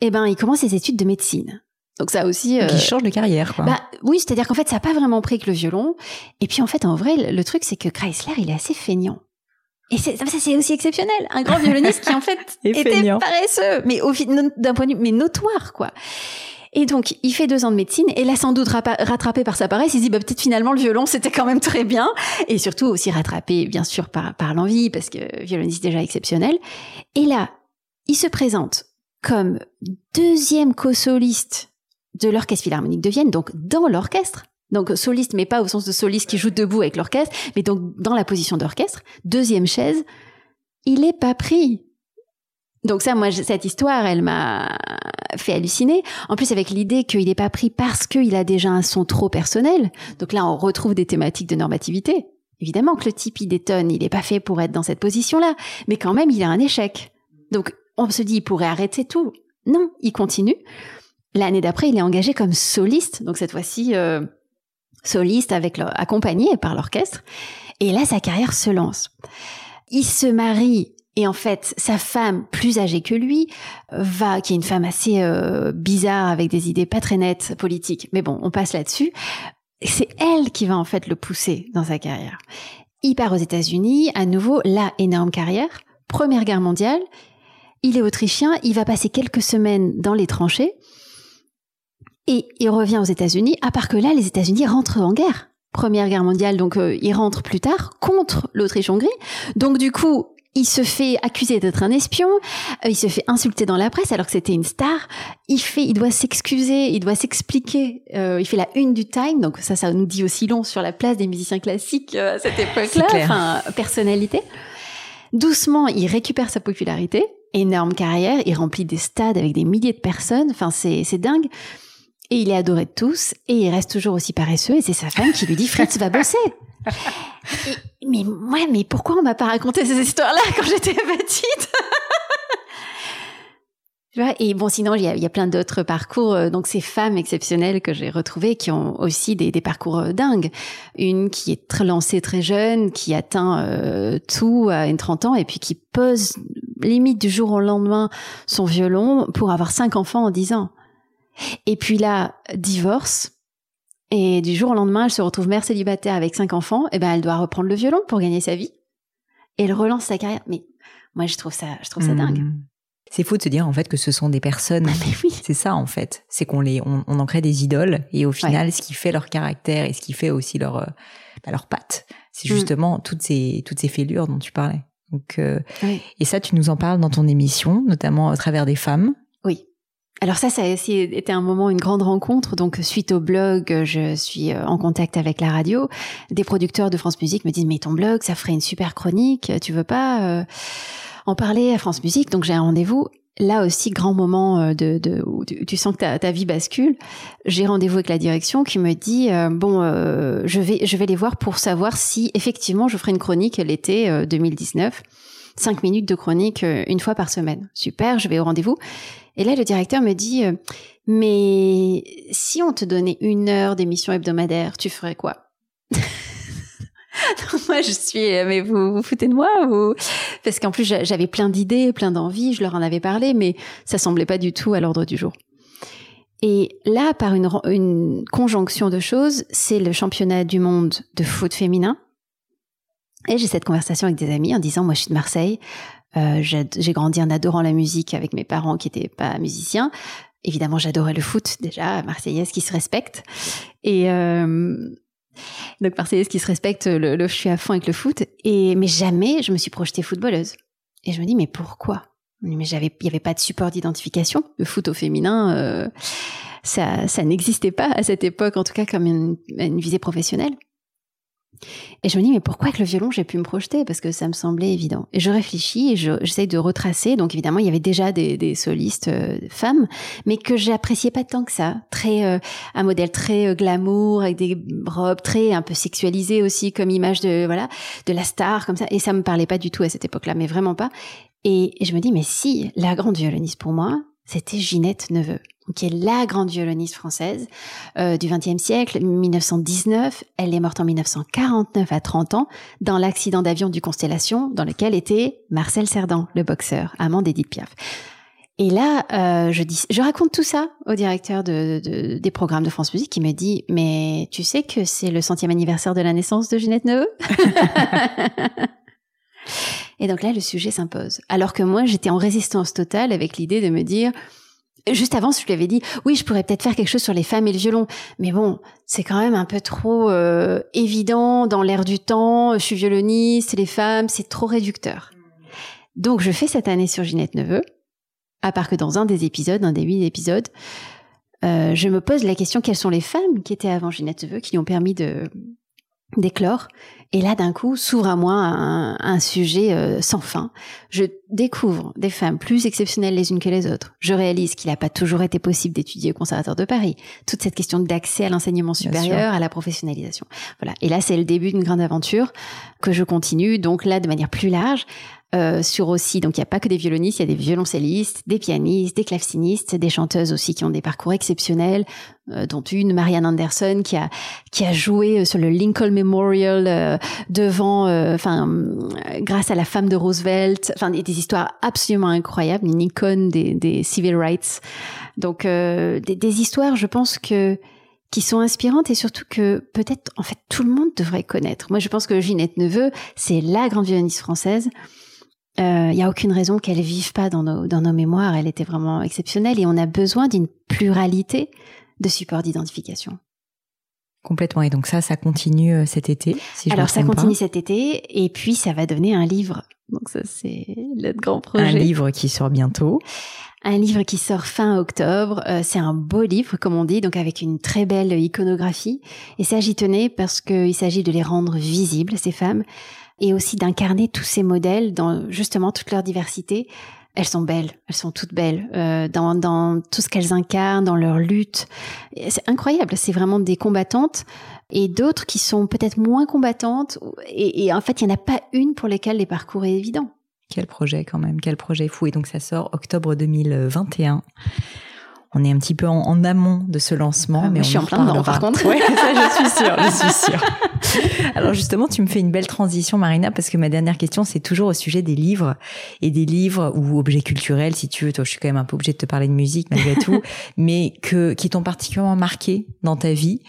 eh ben, il commence ses études de médecine. Donc ça aussi. Euh... change de carrière, quoi. Bah oui, c'est-à-dire qu'en fait, ça n'a pas vraiment pris que le violon. Et puis en fait, en vrai, le truc, c'est que Chrysler, il est assez feignant. Et ça, c'est aussi exceptionnel. Un grand violoniste qui en fait était paresseux, mais au d'un point de vue, mais notoire, quoi. Et donc, il fait deux ans de médecine, et là, sans doute rattrapé par sa paresse, il se dit, bah, peut-être finalement, le violon, c'était quand même très bien. Et surtout aussi rattrapé, bien sûr, par, par l'envie, parce que violoniste déjà exceptionnel. Et là, il se présente comme deuxième co-soliste de l'Orchestre Philharmonique de Vienne, donc dans l'orchestre. Donc soliste, mais pas au sens de soliste qui joue debout avec l'orchestre, mais donc dans la position d'orchestre. Deuxième chaise, il est pas pris. Donc ça, moi, cette histoire, elle m'a fait halluciner. En plus, avec l'idée qu'il n'est pas pris parce qu'il a déjà un son trop personnel. Donc là, on retrouve des thématiques de normativité. Évidemment que le type, il détonne, il n'est pas fait pour être dans cette position-là. Mais quand même, il a un échec. Donc, on se dit, il pourrait arrêter tout. Non, il continue. L'année d'après, il est engagé comme soliste, donc cette fois-ci euh, soliste avec accompagné par l'orchestre. Et là, sa carrière se lance. Il se marie et en fait, sa femme, plus âgée que lui, va, qui est une femme assez euh, bizarre avec des idées pas très nettes politiques, mais bon, on passe là-dessus. C'est elle qui va en fait le pousser dans sa carrière. Il part aux États-Unis, à nouveau, la énorme carrière. Première guerre mondiale. Il est autrichien, il va passer quelques semaines dans les tranchées. Et il revient aux États-Unis, à part que là, les États-Unis rentrent en guerre. Première guerre mondiale, donc euh, il rentre plus tard contre l'Autriche-Hongrie. Donc du coup, il se fait accuser d'être un espion, euh, il se fait insulter dans la presse alors que c'était une star. Il fait, il doit s'excuser, il doit s'expliquer. Euh, il fait la une du Time, donc ça, ça nous dit aussi long sur la place des musiciens classiques à cette époque-là, enfin personnalité. Doucement, il récupère sa popularité, énorme carrière, il remplit des stades avec des milliers de personnes, enfin c'est dingue. Et il est adoré de tous, et il reste toujours aussi paresseux, et c'est sa femme qui lui dit Fritz va bosser. mais moi, mais pourquoi on m'a pas raconté ces histoires-là quand j'étais petite? Et bon, sinon, il y a, plein d'autres parcours. Euh, donc, ces femmes exceptionnelles que j'ai retrouvées qui ont aussi des, parcours euh, dingues. Une qui est très lancée très jeune, qui atteint euh, tout à une 30 ans et puis qui pose limite du jour au lendemain son violon pour avoir cinq enfants en 10 ans. Et puis là, divorce. Et du jour au lendemain, elle se retrouve mère célibataire avec cinq enfants. Et ben, elle doit reprendre le violon pour gagner sa vie. Et elle relance sa carrière. Mais moi, je trouve ça, je trouve ça mmh. dingue. C'est fou de se dire en fait que ce sont des personnes. Mais oui. C'est ça en fait. C'est qu'on les, on, en crée des idoles et au final, ce qui fait leur caractère et ce qui fait aussi leur, euh, bah, leur patte, c'est mm. justement toutes ces, toutes ces fêlures dont tu parlais. Donc, euh, et ça, tu nous en parles dans ton émission, notamment à travers des femmes. Alors ça, ça a été un moment, une grande rencontre. Donc suite au blog, je suis euh, en contact avec la radio. Des producteurs de France Musique me disent mais ton blog, ça ferait une super chronique. Tu veux pas en parler à France Musique? Donc j'ai un rendez-vous. Là aussi, grand moment euh, de, de où tu, sens que ta, ta vie bascule. J'ai rendez-vous avec la direction qui me dit euh, bon, euh, je vais je vais les voir pour savoir si effectivement je ferai une chronique l'été 2019. Cinq minutes de chronique une fois par semaine. Super, je vais au rendez-vous. Et là, le directeur me dit, mais si on te donnait une heure d'émission hebdomadaire, tu ferais quoi? Moi, je suis, euh, mais vous vous foutez de moi ou parce qu'en plus j'avais plein d'idées, plein d'envies, je leur en avais parlé, mais ça semblait pas du tout à l'ordre du jour. Et là, par une, une conjonction de choses, c'est le championnat du monde de foot féminin. Et j'ai cette conversation avec des amis en disant, moi, je suis de Marseille. Euh, j'ai grandi en adorant la musique avec mes parents qui étaient pas musiciens. Évidemment, j'adorais le foot déjà, marseillaise qui se respecte. Et euh, donc Marseillaise qui se respecte, le, le, je suis à fond avec le foot. Et mais jamais je me suis projetée footballeuse. Et je me dis mais pourquoi? Mais j'avais, il y avait pas de support d'identification. Le foot au féminin, euh, ça, ça n'existait pas à cette époque, en tout cas comme une, une visée professionnelle. Et je me dis, mais pourquoi avec le violon j'ai pu me projeter? Parce que ça me semblait évident. Et je réfléchis et j'essaye de retracer. Donc évidemment, il y avait déjà des, solistes euh, femmes, mais que j'appréciais pas tant que ça. Très euh, un modèle très euh, glamour avec des robes très un peu sexualisées aussi comme image de voilà de la star comme ça. Et ça me parlait pas du tout à cette époque-là, mais vraiment pas. Et je me dis, mais si la grande violoniste pour moi, c'était Ginette Neveu qui est la grande violoniste française euh, du XXe siècle, 1919. Elle est morte en 1949 à 30 ans dans l'accident d'avion du Constellation dans lequel était Marcel Cerdan, le boxeur, amant d'Edith Piaf. Et là, euh, je dis, je raconte tout ça au directeur de, de, des programmes de France Musique qui me dit, mais tu sais que c'est le centième anniversaire de la naissance de Ginette Neveu? Et donc là, le sujet s'impose. Alors que moi, j'étais en résistance totale avec l'idée de me dire, Juste avant, je lui avais dit, oui, je pourrais peut-être faire quelque chose sur les femmes et le violon. Mais bon, c'est quand même un peu trop euh, évident dans l'air du temps. Je suis violoniste, les femmes, c'est trop réducteur. Donc, je fais cette année sur Ginette Neveu, à part que dans un des épisodes, un des huit épisodes, euh, je me pose la question quelles sont les femmes qui étaient avant Ginette Neveu, qui ont permis de d'éclore. Et là, d'un coup, s'ouvre à moi un, sujet euh, sans fin. Je découvre des femmes plus exceptionnelles les unes que les autres. Je réalise qu'il n'a pas toujours été possible d'étudier au Conservatoire de Paris. Toute cette question d'accès à l'enseignement supérieur, à la professionnalisation. Voilà. Et là, c'est le début d'une grande aventure que je continue, donc là, de manière plus large, euh, sur aussi, donc il n'y a pas que des violonistes, il y a des violoncellistes, des pianistes, des clavecinistes, des chanteuses aussi qui ont des parcours exceptionnels, euh, dont une, Marianne Anderson, qui a qui a joué euh, sur le Lincoln Memorial devant, enfin, grâce à la femme de Roosevelt, enfin des, histoires absolument incroyables, une icône des, des civil rights. Donc des, des histoires, je pense que qui sont inspirantes et surtout que peut-être en fait tout le monde devrait connaître. Moi je pense que Ginette Neveu, c'est la grande violoniste française il euh, n'y a aucune raison qu'elle vive pas dans nos, dans nos mémoires. Elle était vraiment exceptionnelle et on a besoin d'une pluralité de supports d'identification. Complètement. Et donc ça, ça continue euh, cet été. Si Alors ça continue cet été et puis ça va donner un livre. Donc ça, c'est notre grand projet. Un livre qui sort bientôt. Un livre qui sort fin octobre. Euh, c'est un beau livre, comme on dit, donc avec une très belle iconographie. Et ça, j'y tenais parce qu'il s'agit de les rendre visibles, ces femmes, et aussi d'incarner tous ces modèles dans justement toute leur diversité. Elles sont belles, elles sont toutes belles euh, dans, dans tout ce qu'elles incarnent, dans leur lutte. C'est incroyable, c'est vraiment des combattantes et d'autres qui sont peut-être moins combattantes. Et, en fait, il n'y en a pas une pour lesquelles les parcours est évident. Quel projet quand même, quel projet fou. Et donc ça sort octobre 2021 on est un petit peu en, amont de ce lancement. Ah, mais je suis en plein dedans, par contre. Ouais, ça, je suis sûre, je suis sûre. Alors justement, tu me fais une belle transition, Marina, parce que ma dernière question, c'est toujours au sujet des livres et des livres ou objets culturels, si tu veux. Toi, je suis quand même un peu obligée de te parler de musique malgré tout, mais que qui t'ont particulièrement marqué dans ta vie,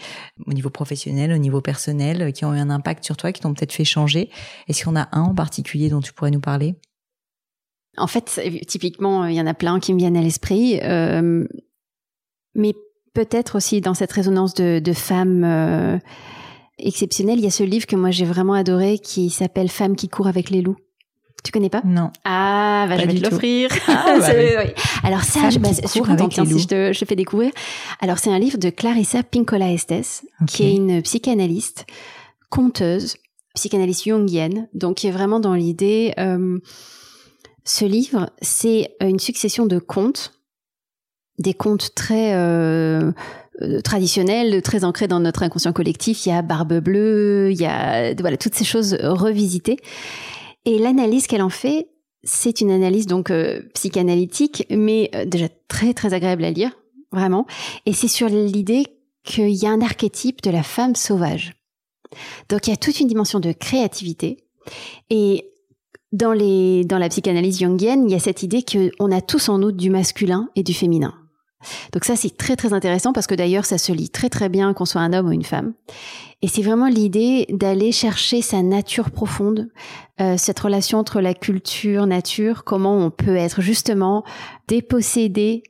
au niveau professionnel, au niveau personnel, qui ont eu un impact sur toi, qui t'ont peut-être fait changer. Est-ce qu'il y en a un en particulier dont tu pourrais nous parler? En fait, typiquement, il y en a plein qui me viennent à l'esprit. Euh, mais peut-être aussi dans cette résonance de, de femmes euh, exceptionnelles, il y a ce livre que moi j'ai vraiment adoré qui s'appelle Femmes qui courent avec les loups. Tu connais pas? Non. Ah, bah, je vais te l'offrir. Ah, bah oui. Alors ça, je, bah, je, suis contente si je te, je te fais découvrir. Alors c'est un livre de Clarissa Pinkola Estes, qui est une psychanalyste, conteuse, psychanalyste jungienne, donc qui est vraiment dans l'idée. Euh, ce livre, c'est une succession de contes des contes très euh, euh, traditionnels, très ancrés dans notre inconscient collectif. Il y a Barbe Bleue, il y a voilà toutes ces choses revisitées. Et l'analyse qu'elle en fait, c'est une analyse donc euh, psychanalytique, mais déjà très très agréable à lire, vraiment. Et c'est sur l'idée qu'il y a un archétype de la femme sauvage. Donc il y a toute une dimension de créativité. Et dans, les, dans la psychanalyse jungienne, il y a cette idée qu'on a tous en nous du masculin et du féminin. Donc ça, c'est très très intéressant parce que d'ailleurs, ça se lit très très bien qu'on soit un homme ou une femme. Et c'est vraiment l'idée d'aller chercher sa nature profonde, euh, cette relation entre la culture, nature, comment on peut être justement dépossédé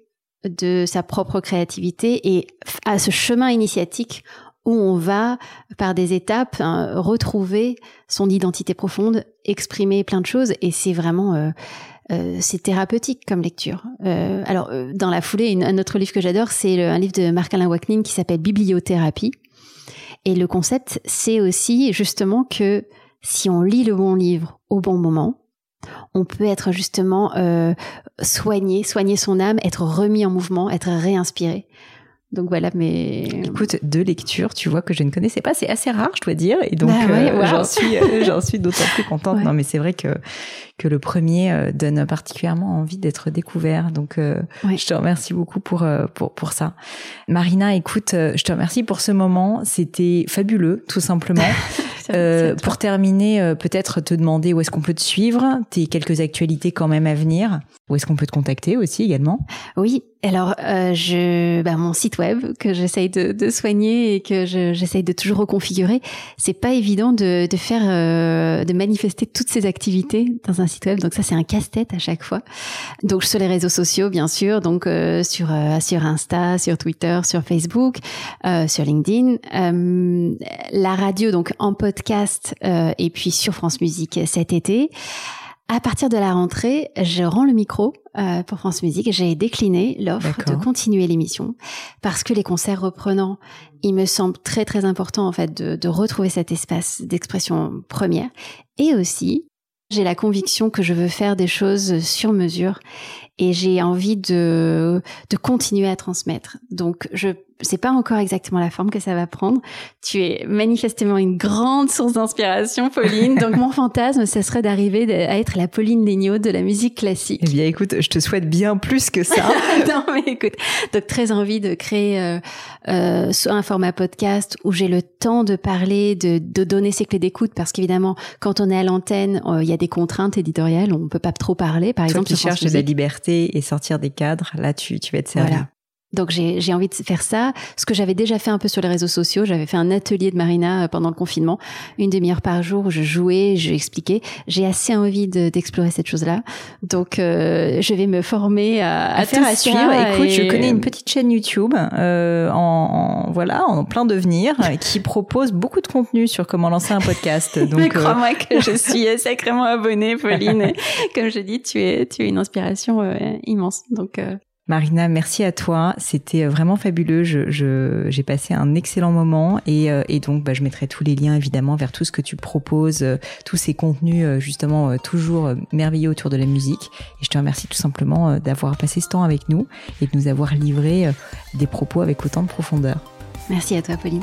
de sa propre créativité et à ce chemin initiatique où on va, par des étapes, hein, retrouver son identité profonde, exprimer plein de choses. Et c'est vraiment... Euh, euh, c'est thérapeutique comme lecture. Euh, alors, euh, dans la foulée, un autre livre que j'adore, c'est un livre de Marc-Alain Wacknin qui s'appelle Bibliothérapie. Et le concept, c'est aussi justement que si on lit le bon livre au bon moment, on peut être justement soigné, soigner son âme, être remis en mouvement, être réinspiré. Donc voilà, mais écoute, deux lectures, tu vois que je ne connaissais pas, c'est assez rare, je dois dire, et donc bah euh, j'en suis, euh, j'en suis d'autant plus contente. Non, mais c'est vrai que que le premier euh, donne particulièrement envie d'être découvert. Donc je te remercie beaucoup pour pour pour ça. Marina, écoute, je te remercie pour ce moment, c'était fabuleux, tout simplement. Euh, pour terminer, peut-être te demander où est-ce qu'on peut te suivre, tes quelques actualités quand même à venir, où est-ce qu'on peut te contacter aussi également. Oui, alors, euh, je, bah, mon site web que j'essaye de, de, soigner et que j'essaye de toujours reconfigurer, c'est pas évident de, de faire, euh, de manifester toutes ces activités dans un site web. Donc ça, c'est un casse-tête à chaque fois. Donc sur les réseaux sociaux, bien sûr, donc euh, sur euh, sur Insta, sur Twitter, sur Facebook, euh, sur LinkedIn, la radio donc en podcast et puis sur France Musique cet été. À partir de la rentrée, je rends le micro euh, pour France Musique. J'ai décliné l'offre de continuer l'émission parce que les concerts reprenant, il me semble très très important en fait de, de retrouver cet espace d'expression première. Et aussi, j'ai la conviction que je veux faire des choses sur mesure et j'ai envie de, de continuer à transmettre. Donc, je sais pas encore exactement la forme que ça va prendre. Tu es manifestement une grande source d'inspiration, Pauline. Donc, mon fantasme, ce serait d'arriver à être la Pauline Legnaud de la musique classique. Eh bien, écoute, je te souhaite bien plus que ça. non, mais écoute, donc très envie de créer euh, euh, un format podcast où j'ai le temps de parler, de, de donner ses clés d'écoute, parce qu'évidemment, quand on est à l'antenne, euh, il y a des contraintes éditoriales, on peut pas trop parler. Par exemple, qui cherche de la liberté et sortir des cadres, là, tu, tu vas être servi. Donc j'ai envie de faire ça. Ce que j'avais déjà fait un peu sur les réseaux sociaux, j'avais fait un atelier de Marina euh, pendant le confinement, une demi-heure par jour où je jouais, je expliquais. J'ai assez envie d'explorer cette chose-là. Donc euh, je vais me former à, à, faire à suivre. Écoute, je connais une petite chaîne YouTube euh, en, en, voilà en plein devenir qui propose beaucoup de contenu sur comment lancer un podcast. Donc crois-moi que je suis sacrément abonnée, Pauline. Comme je dis, tu es tu es une inspiration immense. Donc Marina, merci à toi. C'était vraiment fabuleux. J'ai passé un excellent moment et, euh, donc bah, je mettrai tous les liens évidemment vers tout ce que tu proposes, euh, tous ces contenus euh, justement toujours merveilleux autour de la musique. Et je te remercie tout simplement d'avoir passé ce temps avec nous et de nous avoir livré des propos avec autant de profondeur. Merci à toi, Pauline.